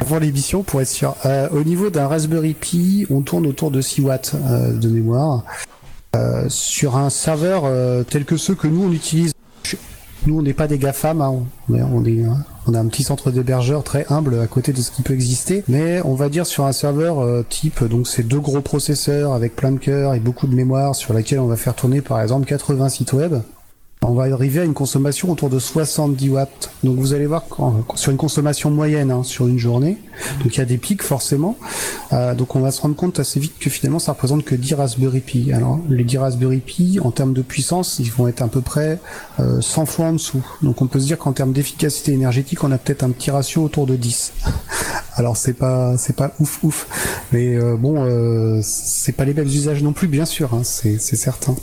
avant l'émission pour être sûr. Euh, au niveau d'un Raspberry Pi, on tourne autour de 6 watts euh, de mémoire. Euh, sur un serveur tel que ceux que nous on utilise, nous on n'est pas des GAFAM, hein, on, est, on a un petit centre d'hébergeur très humble à côté de ce qui peut exister, mais on va dire sur un serveur type, donc c'est deux gros processeurs avec plein de cœurs et beaucoup de mémoire sur laquelle on va faire tourner par exemple 80 sites web on va arriver à une consommation autour de 70 watts. Donc vous allez voir sur une consommation moyenne hein, sur une journée. Donc il y a des pics forcément. Euh, donc on va se rendre compte assez vite que finalement ça représente que 10 Raspberry Pi. Alors les 10 Raspberry Pi en termes de puissance, ils vont être à peu près 100 euh, fois en dessous. Donc on peut se dire qu'en termes d'efficacité énergétique, on a peut-être un petit ratio autour de 10. Alors c'est pas c'est pas ouf ouf, mais euh, bon c'est pas les mêmes usages non plus bien sûr, hein, c'est certain.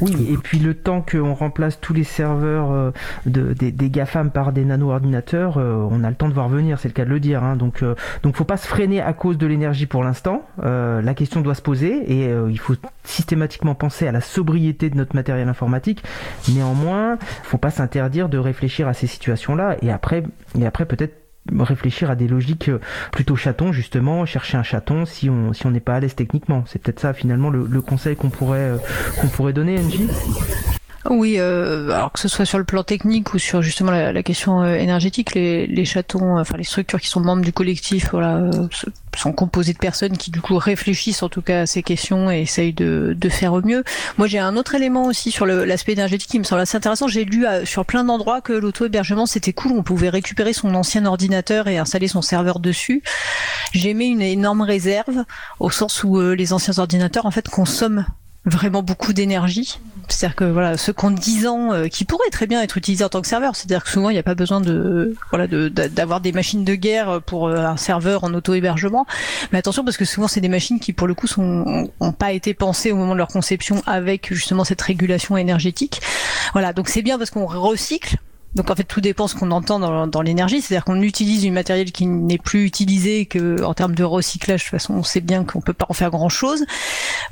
Oui, et puis le temps qu'on remplace tous les serveurs euh, de, des, GAFAM par des nano-ordinateurs, euh, on a le temps de voir venir, c'est le cas de le dire. Hein. Donc, euh, donc faut pas se freiner à cause de l'énergie pour l'instant. la question doit se poser et il faut systématiquement penser à la sobriété de notre matériel informatique. Néanmoins, faut pas s'interdire de réfléchir à ces situations-là et après, et après peut-être réfléchir à des logiques plutôt chatons justement chercher un chaton si on si on n'est pas à l'aise techniquement. C'est peut-être ça finalement le, conseil qu'on pourrait qu'on pourrait donner Angie Oui, euh, alors que ce soit sur le plan technique ou sur justement la, question euh, énergétique, les, chatons, enfin les structures qui sont membres du collectif, voilà, sont composées de personnes qui du coup réfléchissent en tout cas à ces questions et essayent de, de faire au mieux. Moi, j'ai un autre élément aussi sur l'aspect énergétique qui me semble assez intéressant. J'ai lu sur plein d'endroits que l'auto-hébergement c'était cool, on pouvait récupérer son ancien ordinateur et installer son serveur dessus. J'ai mis une énorme réserve au sens où les anciens ordinateurs en fait consomment vraiment beaucoup d'énergie. C'est-à-dire que voilà, ceux qui ont 10 ans, euh, qui pourraient très bien être utilisés en tant que serveur, c'est-à-dire que souvent il n'y a pas besoin de voilà d'avoir des machines de guerre pour euh, un serveur en auto-hébergement. Mais attention parce que souvent c'est des machines qui pour le coup sont ont pas été pensées au moment de leur conception avec justement cette régulation énergétique. Voilà, donc c'est bien parce qu'on recycle donc en fait, tout dépend ce qu'on entend dans, l'énergie, c'est-à-dire qu'on utilise du matériel qui n'est plus utilisé que en termes de recyclage. De toute façon, on sait bien qu'on peut pas en faire grand-chose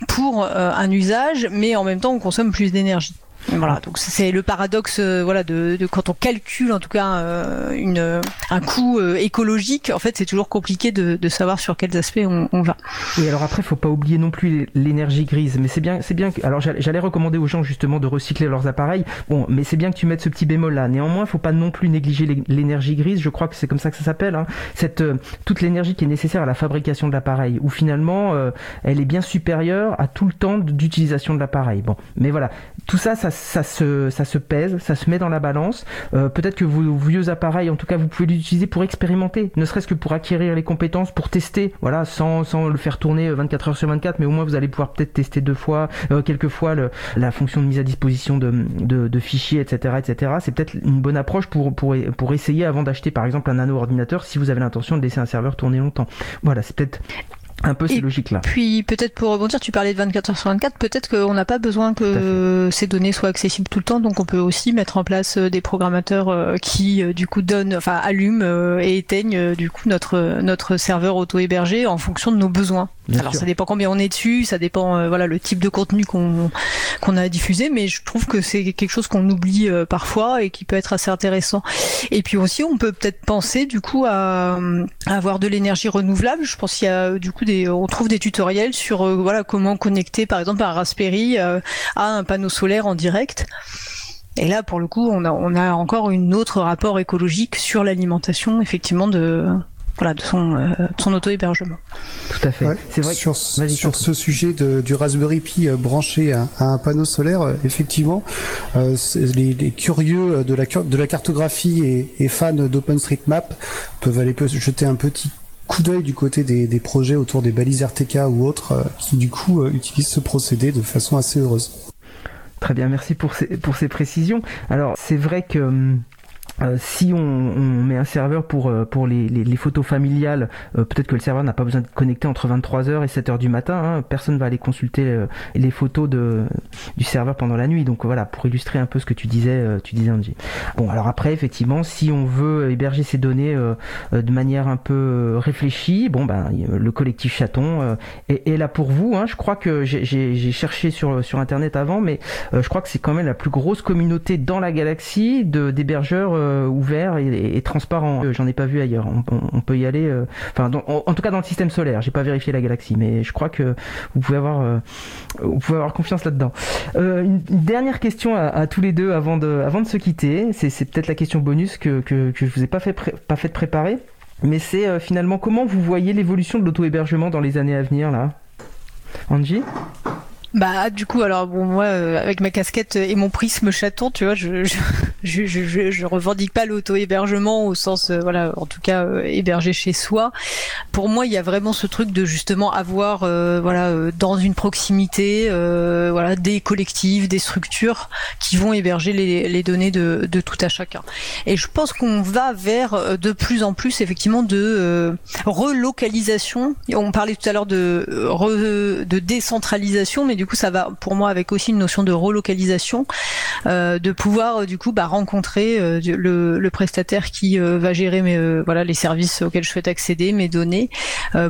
pour euh, un usage, mais en même temps, on consomme plus d'énergie. Voilà, donc c'est le paradoxe, euh, voilà, de, quand on calcule en tout cas euh, une, un coût euh, écologique, en fait, c'est toujours compliqué de, savoir sur quels aspects on, va. Oui, alors après, faut pas oublier non plus l'énergie grise, mais c'est bien, c'est bien. Alors j'allais recommander aux gens justement de recycler leurs appareils. Bon, mais c'est bien que tu mettes ce petit bémol là. Néanmoins, faut pas non plus négliger l'énergie grise. Je crois que c'est comme ça que ça s'appelle. Hein. Cette toute l'énergie qui est nécessaire à la fabrication de l'appareil, où finalement, elle est bien supérieure à tout le temps d'utilisation de l'appareil. Bon, mais voilà, tout ça, ça ça se, pèse, ça se met dans la balance. Euh, peut-être que vos vieux appareils, en tout cas, vous pouvez l'utiliser pour expérimenter, ne serait-ce que pour acquérir les compétences, pour tester, voilà, sans, le faire tourner 24 heures sur 24, mais au moins vous allez pouvoir peut-être tester deux fois, euh, quelques fois la fonction de mise à disposition de, fichiers, etc., etc. C'est peut-être une bonne approche pour, pour, pour essayer avant d'acheter par exemple un nano ordinateur si vous avez l'intention de laisser un serveur tourner longtemps. Voilà, c'est peut-être un peu ces logiques-là. Puis peut-être pour rebondir, tu parlais de 24 heures sur 24, peut-être qu'on n'a pas besoin que ces données soient accessibles tout le temps, donc on peut aussi mettre en place euh, des programmateurs euh, qui euh, du coup donnent, enfin allument et éteignent du coup notre notre serveur auto-hébergé en fonction de nos besoins. Alors ça dépend combien on est dessus, ça dépend voilà le type de contenu qu'on qu'on a diffusé, mais je trouve que c'est quelque chose qu'on oublie parfois et qui peut être assez intéressant. Et puis aussi on peut peut-être penser du coup à, à avoir de l'énergie renouvelable. Je pense qu'il y a du coup on trouve des tutoriels sur euh, voilà comment connecter par exemple un Raspberry euh, à un panneau solaire en direct. Et là, pour le coup, on a, on a encore une autre rapport écologique sur l'alimentation, effectivement, de, voilà, de son, euh, son auto-hébergement. Tout à fait. c'est vrai sur, sur ce sujet de, du Raspberry Pi branché à, un panneau solaire, effectivement, les, curieux de la, de la cartographie et, et fans d'OpenStreetMap peuvent aller jeter un petit coup d'œil du côté des, projets autour des balises RTK ou autres euh, qui du coup euh, utilisent ce procédé de façon assez heureuse. Très bien, merci pour ces, pour ces précisions. Alors c'est vrai que hum, euh, si on, on, met un serveur pour, euh, pour les, les, les photos familiales, euh, peut-être que le serveur n'a pas besoin de connecter entre 23h et 7h du matin. Hein, personne va aller consulter les photos de, du serveur pendant la nuit. Donc voilà, pour illustrer un peu ce que tu disais, tu disais Angie. Bon, alors après, effectivement, si on veut héberger ces données de manière un peu réfléchie, bon ben le collectif chaton est, est, là pour vous. Hein. Je crois que j'ai cherché sur, sur internet avant, mais je crois que c'est quand même la plus grosse communauté dans la galaxie de d'hébergeurs euh, ouvert et, transparent. Euh, j'en ai pas vu ailleurs. On, peut y aller. Euh, enfin, en, tout cas dans le système solaire. J'ai pas vérifié la galaxie, mais je crois que vous pouvez avoir, confiance là-dedans. Une, dernière question à, tous les deux avant de, se quitter. C'est peut-être la question bonus que, que, que je vous ai pas fait, pas fait préparer. Mais c'est finalement comment vous voyez l'évolution de l'auto-hébergement dans les années à venir là? Angie? Bah du coup alors bon moi euh, avec ma casquette et mon prisme chaton tu vois je je, je, je, je revendique pas l'auto-hébergement au sens euh, voilà en tout cas euh, héberger chez soi. Pour moi il y a vraiment ce truc de justement avoir voilà dans une proximité voilà des collectifs, des structures qui vont héberger les, les données de, de tout à chacun. Et je pense qu'on va vers de plus en plus effectivement de relocalisation. On parlait tout à l'heure de de décentralisation mais du du coup, ça va pour moi avec aussi une notion de relocalisation, euh, de pouvoir euh, du coup bah, rencontrer euh, le, prestataire qui va gérer mes, voilà les services auxquels je souhaite accéder, mes données,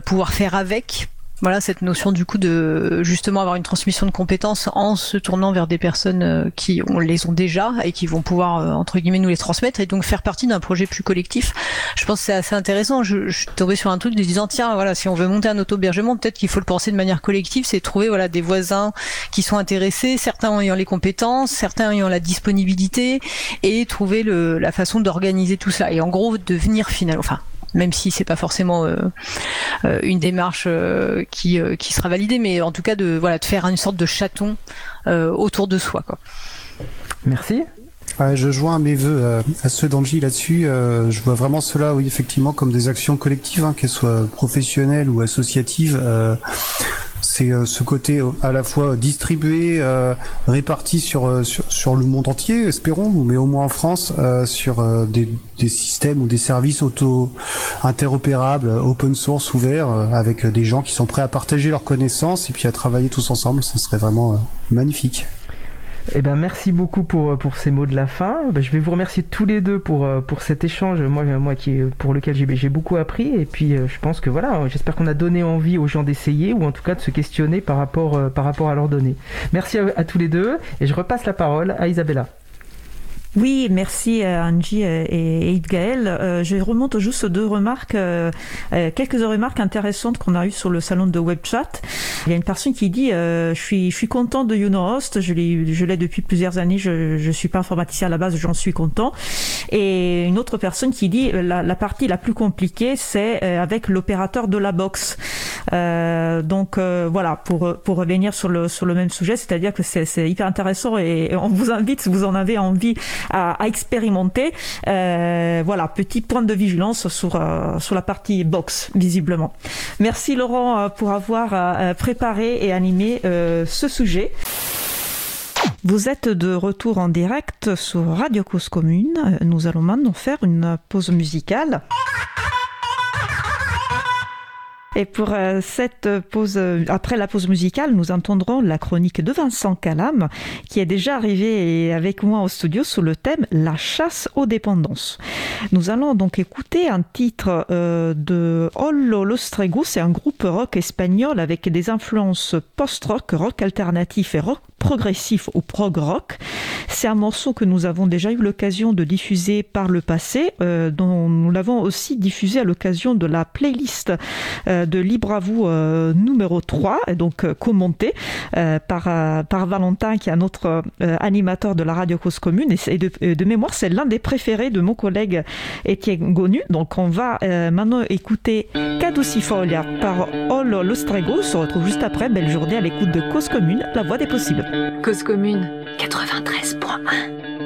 pouvoir faire avec voilà cette notion du coup de justement avoir une transmission de compétences en se tournant vers des personnes euh, qui on les ont déjà et qui vont pouvoir euh, entre guillemets nous les transmettre et donc faire partie d'un projet plus collectif. Je pense que c'est assez intéressant. Je, je suis tombée sur un truc de disant tiens voilà si on veut monter un auto-hébergement peut-être qu'il faut le penser de manière collective, c'est trouver voilà des voisins qui sont intéressés, certains ayant les compétences, certains ayant la disponibilité et trouver le, la façon d'organiser tout ça et en gros devenir final enfin même si c'est pas forcément euh, euh, une démarche euh, qui, qui sera validée, mais en tout cas de voilà de faire une sorte de chaton autour de soi. Quoi. Merci. je joins mes voeux à ceux d'Angie là-dessus. je vois vraiment cela, oui, effectivement, comme des actions collectives, hein, qu'elles soient professionnelles ou associatives c'est euh, ce côté euh, à la fois distribué, euh, réparti sur, sur, le monde entier, espérons, mais au moins en France, sur des, des, systèmes ou des services auto interopérables, open source, ouverts, avec des gens qui sont prêts à partager leurs connaissances et puis à travailler tous ensemble. Ce serait vraiment magnifique. Eh ben, merci beaucoup pour, pour ces mots de la fin. Ben, je vais vous remercier tous les deux pour, pour cet échange, moi, moi qui, pour lequel j'ai beaucoup appris. Et puis, euh, je pense que voilà, j'espère qu'on a donné envie aux gens d'essayer ou en tout cas de se questionner par rapport, euh, par rapport à leurs données. Merci à tous les deux et je repasse la parole à Isabella. Oui, merci euh, Angie et Idgaël. Euh, je remonte juste deux remarques, euh, quelques remarques intéressantes qu'on a eues sur le salon de WebChat. Il y a une personne qui dit je suis je suis content de YouNoHost, je l'ai je l'ai depuis plusieurs années, je je suis pas informaticien à la base, j'en suis content. Et une autre personne qui dit la, la partie la plus compliquée c'est avec l'opérateur de la box. donc voilà pour pour revenir sur le sur le même sujet, c'est-à-dire que c'est hyper intéressant et on vous invite si vous en avez envie à, expérimenter. Euh, voilà, petit point de vigilance sur, euh, sur la partie box, visiblement. Merci Laurent euh, pour avoir préparé et animé ce sujet. Vous êtes de retour en direct sur Radio Cause Commune. Nous allons maintenant faire une pause musicale. Et pour euh, cette pause, euh, après la pause musicale, nous entendrons la chronique de Vincent Calam, qui est déjà arrivé avec moi au studio sous le thème La chasse aux dépendances. Nous allons donc écouter un titre euh, de Ollo Lostrego, c'est un groupe rock espagnol avec des influences post-rock, rock alternatif et rock progressif ou prog rock. C'est un morceau que nous avons déjà eu l'occasion de diffuser par le passé, dont nous l'avons aussi diffusé à l'occasion de la playlist de Libre à vous euh, numéro 3, donc euh, commenté euh, par, par Valentin, qui est un autre animateur de la radio Cause Commune. Et, de, mémoire, c'est l'un des préférés de mon collègue Étienne Gonu. Donc on va maintenant écouter Caducifolia par Olo Lostrego. On se retrouve juste après. Belle journée à l'écoute de Cause Commune, la voix des possibles. Cause Commune 93.1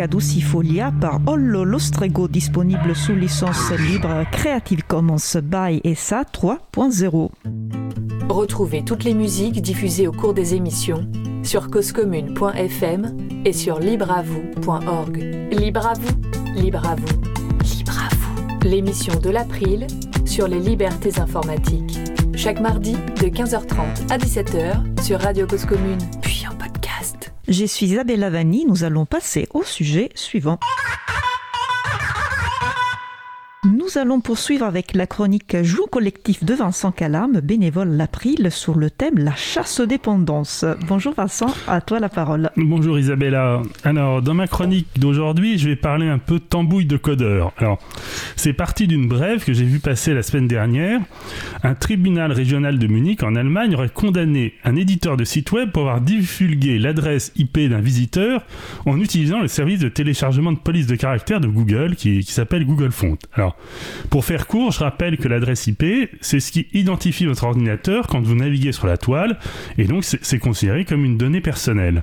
Caducifolia par Ollo Lostrego disponible sous licence libre Creative Commons by SA 3.0. Retrouvez toutes les musiques diffusées au cours des émissions sur causecommune.fm et sur libreavoue.org. Libre à vous, libre à vous, libre à vous. L'émission de l'April sur les libertés informatiques. Chaque mardi de 15h30 à 17h sur Radio Cause. Je suis Isabelle Vanni, nous allons passer au sujet suivant. Nous allons poursuivre avec la chronique Joue collectif de Vincent Calame, bénévole l'April, sur le thème La chasse aux dépendances. Bonjour Vincent, à toi la parole. Bonjour Isabella. Alors, dans ma chronique d'aujourd'hui, je vais parler un peu de tambouille de codeur. Alors, c'est parti d'une brève que j'ai vu passer la semaine dernière. Un tribunal régional de Munich, en Allemagne, aurait condamné un éditeur de site web pour avoir divulgué l'adresse IP d'un visiteur en utilisant le service de téléchargement de police de caractère de Google qui, qui s'appelle Google Font. Alors, pour faire court, je rappelle que l'adresse IP, c'est ce qui identifie votre ordinateur quand vous naviguez sur la toile, et donc c'est considéré comme une donnée personnelle.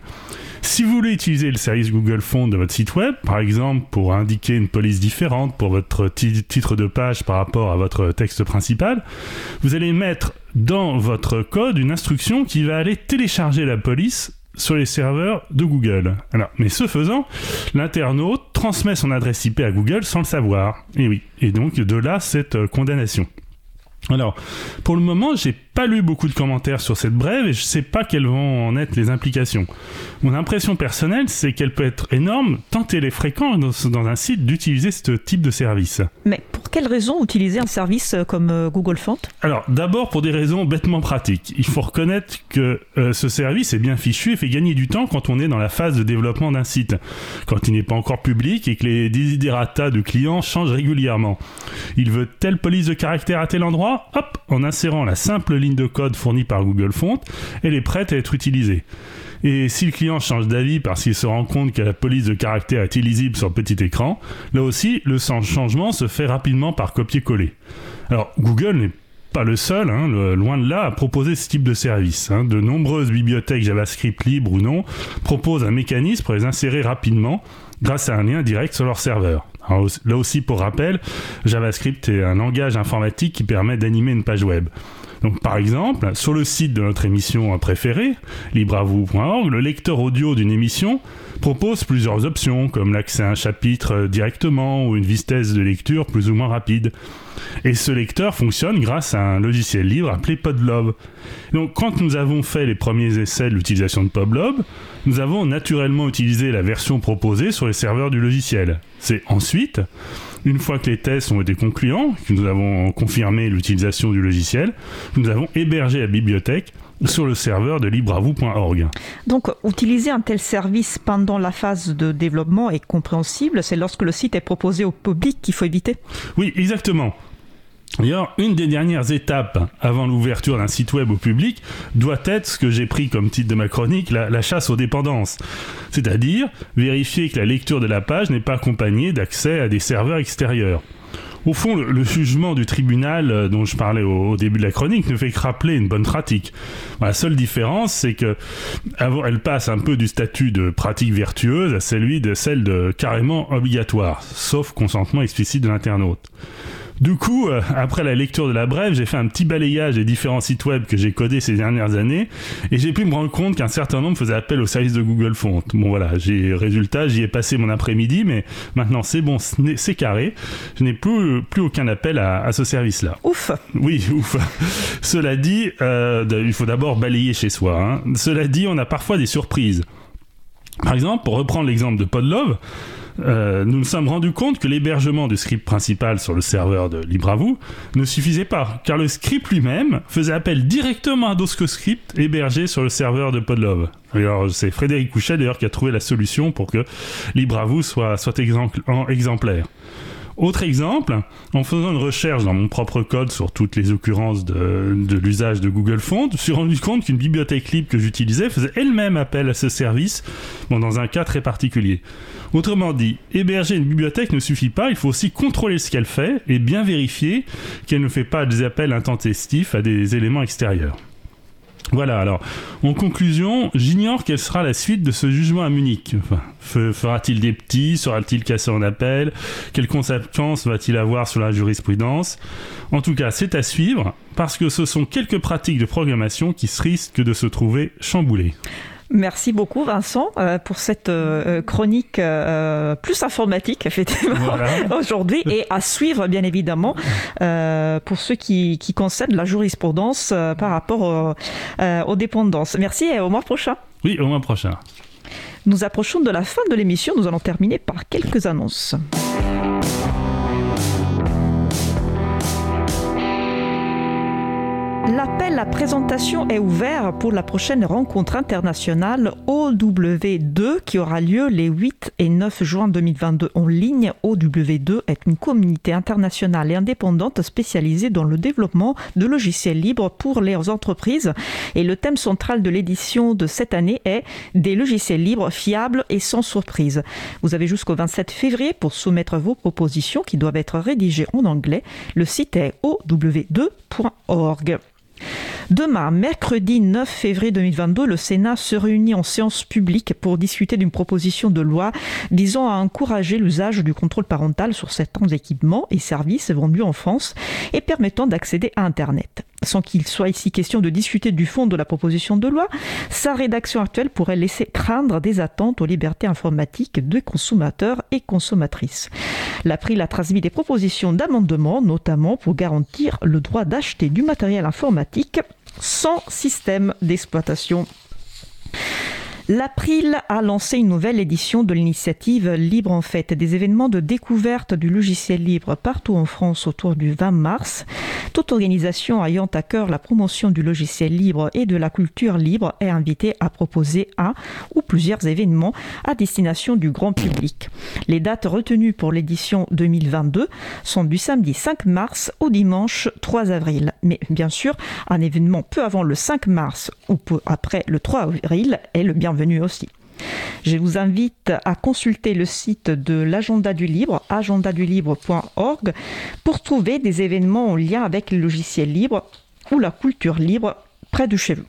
Si vous voulez utiliser le service Google Font de votre site web, par exemple pour indiquer une police différente pour votre titre de page par rapport à votre texte principal, vous allez mettre dans votre code une instruction qui va aller télécharger la police sur les serveurs de Google. Alors, mais ce faisant, l'internaute transmet son adresse IP à Google sans le savoir. Et oui, et donc de là cette euh, condamnation. Alors, pour le moment, j'ai pas lu beaucoup de commentaires sur cette brève et je sais pas quelles vont en être les implications. Mon impression personnelle, c'est qu'elle peut être énorme tant elle est fréquente dans, un site d'utiliser ce type de service. Mais pour quelles raisons utiliser un service euh, comme euh, Google Font? Alors, d'abord pour des raisons bêtement pratiques. Il faut reconnaître que euh, ce service est bien fichu et fait gagner du temps quand on est dans la phase de développement d'un site, quand il n'est pas encore public et que les desiderata de clients changent régulièrement. Il veut telle police de caractère à tel endroit, hop, en insérant la simple ligne de code fournie par Google Font, elle est prête à être utilisée. Et si le client change d'avis parce qu'il se rend compte que la police de caractère est illisible sur le petit écran, là aussi, le changement se fait rapidement par copier-coller. Alors, Google n'est pas le seul, hein, loin de là, à proposer ce type de service. Hein. De nombreuses bibliothèques JavaScript libres ou non proposent un mécanisme pour les insérer rapidement grâce à un lien direct sur leur serveur. là aussi, pour rappel, JavaScript est un langage informatique qui permet d'animer une page web. Donc, par exemple, sur le site de notre émission préférée, libravou.org, le lecteur audio d'une émission propose plusieurs options, comme l'accès à un chapitre directement ou une vitesse de lecture plus ou moins rapide. Et ce lecteur fonctionne grâce à un logiciel libre appelé Podlob. Donc, quand nous avons fait les premiers essais de l'utilisation de Podlob, nous avons naturellement utilisé la version proposée sur les serveurs du logiciel. C'est ensuite une fois que les tests ont été concluants, que nous avons confirmé l'utilisation du logiciel, nous avons hébergé la bibliothèque sur le serveur de libravou.org. Donc, utiliser un tel service pendant la phase de développement est compréhensible. C'est lorsque le site est proposé au public qu'il faut éviter Oui, exactement. D'ailleurs, une des dernières étapes avant l'ouverture d'un site web au public doit être ce que j'ai pris comme titre de ma chronique, la, chasse aux dépendances. C'est-à-dire vérifier que la lecture de la page n'est pas accompagnée d'accès à des serveurs extérieurs. Au fond, le, jugement du tribunal euh, dont je parlais au, début de la chronique ne fait que rappeler une bonne pratique. La seule différence, c'est que elle passe un peu du statut de pratique vertueuse à celui de celle de carrément obligatoire, sauf consentement explicite de l'internaute. Du coup, euh, après la lecture de la brève, j'ai fait un petit balayage des différents sites web que j'ai codés ces dernières années et j'ai pu me rendre compte qu'un certain nombre faisaient appel au service de Google Font. Bon voilà, j'ai résultat, j'y ai passé mon après-midi, mais maintenant c'est bon, c'est carré. Je n'ai plus, plus aucun appel à, ce service-là. Ouf Oui, ouf. Cela dit, euh, il faut d'abord balayer chez soi. Hein. Cela dit, on a parfois des surprises. Par exemple, pour reprendre l'exemple de Podlove, euh, nous nous sommes rendus compte que l'hébergement du script principal sur le serveur de LibreAvou ne suffisait pas, car le script lui-même faisait appel directement à d'autres hébergés sur le serveur de Podlove. Alors c'est Frédéric Couchet d'ailleurs qui a trouvé la solution pour que LibreAvou soit, soit exemplaire. Autre exemple, en faisant une recherche dans mon propre code sur toutes les occurrences de, l'usage de Google Font, je me suis rendu compte qu'une bibliothèque libre que j'utilisais faisait elle-même appel à ce service, dans un cas très particulier. Autrement dit, héberger une bibliothèque ne suffit pas, il faut aussi contrôler ce qu'elle fait et bien vérifier qu'elle ne fait pas des appels intempestifs à des éléments extérieurs. Voilà, alors, en conclusion, j'ignore quelle sera la suite de ce jugement à Munich. Fera-t-il des petits Sera-t-il cassé en appel? Quelles conséquences va-t-il avoir sur la jurisprudence? En tout cas, c'est à suivre, parce que ce sont quelques pratiques de programmation qui risquent de se trouver chamboulées. Merci beaucoup Vincent euh, pour cette euh, chronique euh, plus informatique effectivement aujourd'hui et à suivre bien évidemment pour ceux qui, qui concernent la jurisprudence par rapport aux dépendances. Merci et au mois prochain. Oui, au mois prochain. Nous approchons de la fin de l'émission, nous allons terminer par quelques annonces. À présentation est ouvert pour la prochaine rencontre internationale OW2 qui aura lieu les 8 et 9 juin 2022 en ligne. OW2 est une communauté internationale et indépendante spécialisée dans le développement de logiciels libres pour les entreprises. Et le thème central de l'édition de cette année est des logiciels libres fiables et sans surprise. Vous avez jusqu'au 27 février pour soumettre vos propositions qui doivent être rédigées en anglais. Le site est ow2.org. Demain, mercredi 9 février 2022, le Sénat se réunit en séance publique pour discuter d'une proposition de loi visant à encourager l'usage du contrôle parental sur certains équipements et services vendus en France et permettant d'accéder à Internet. Sans qu'il soit ici question de discuter du fond de la proposition de loi, sa rédaction actuelle pourrait laisser craindre des attentes aux libertés informatiques de consommateurs et consommatrices. L'April a transmis des propositions d'amendement, notamment pour garantir le droit d'acheter du matériel informatique sans système d'exploitation. L'April a lancé une nouvelle édition de l'initiative Libre en Fête, des événements de découverte du logiciel libre partout en France autour du 20 mars. Toute organisation ayant à cœur la promotion du logiciel libre et de la culture libre est invitée à proposer un ou plusieurs événements à destination du grand public. Les dates retenues pour l'édition 2022 sont du samedi 5 mars au dimanche 3 avril. Mais bien sûr, un événement peu avant le 5 mars ou peu après le 3 avril est le bienvenu aussi. Je vous invite à consulter le site de l'agenda du libre, agendadulibre.org, pour trouver des événements en lien avec les logiciels libres ou la culture libre près de chez vous.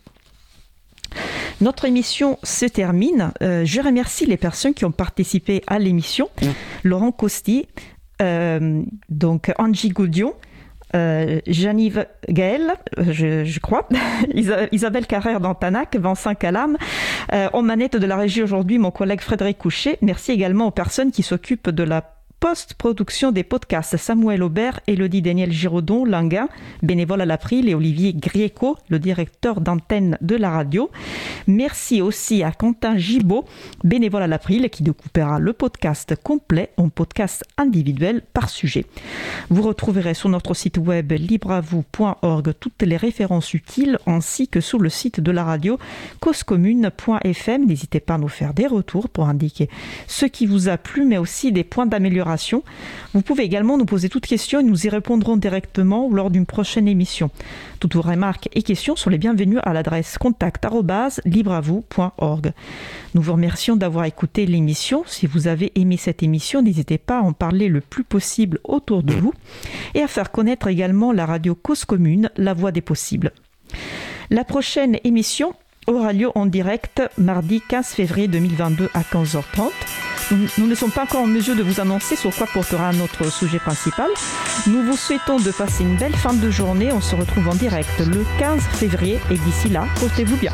Notre émission se termine. Euh, je remercie les personnes qui ont participé à l'émission. Mmh. Laurent Costi, euh, donc Angie Goudion, euh, Janive Gaël, je, crois, Isabelle Carrère d'Antanac, Vincent Calam. Euh, en manette de la régie aujourd'hui, mon collègue Frédéric Couchet. Merci également aux personnes qui s'occupent de la post-production des podcasts Samuel Aubert, Elodie Daniel Giraudon, Languin, bénévole à l'April, et Olivier Grieco, le directeur d'antenne de la radio. Merci aussi à Quentin Gibaud, bénévole à l'April, qui découpera le podcast complet en podcast individuel par sujet. Vous retrouverez sur notre site web libravou.org toutes les références utiles ainsi que sur le site de la radio causecommune.fm. N'hésitez pas à nous faire des retours pour indiquer ce qui vous a plu, mais aussi des points d'amélioration vous pouvez également nous poser toutes questions et nous y répondrons directement lors d'une prochaine émission. Toutes vos remarques et questions sont les bienvenues à l'adresse contact@libreavou.org. Nous vous remercions d'avoir écouté l'émission. Si vous avez aimé cette émission, n'hésitez pas à en parler le plus possible autour de vous et à faire connaître également la radio Cause Commune, la voix des possibles. La prochaine émission aura lieu en direct mardi 15 février 2022 à 15h30. Nous ne sommes pas encore en mesure de vous annoncer sur quoi portera notre sujet principal. Nous vous souhaitons de passer une belle fin de journée. On se retrouve en direct le 15 février et d'ici là, portez-vous bien.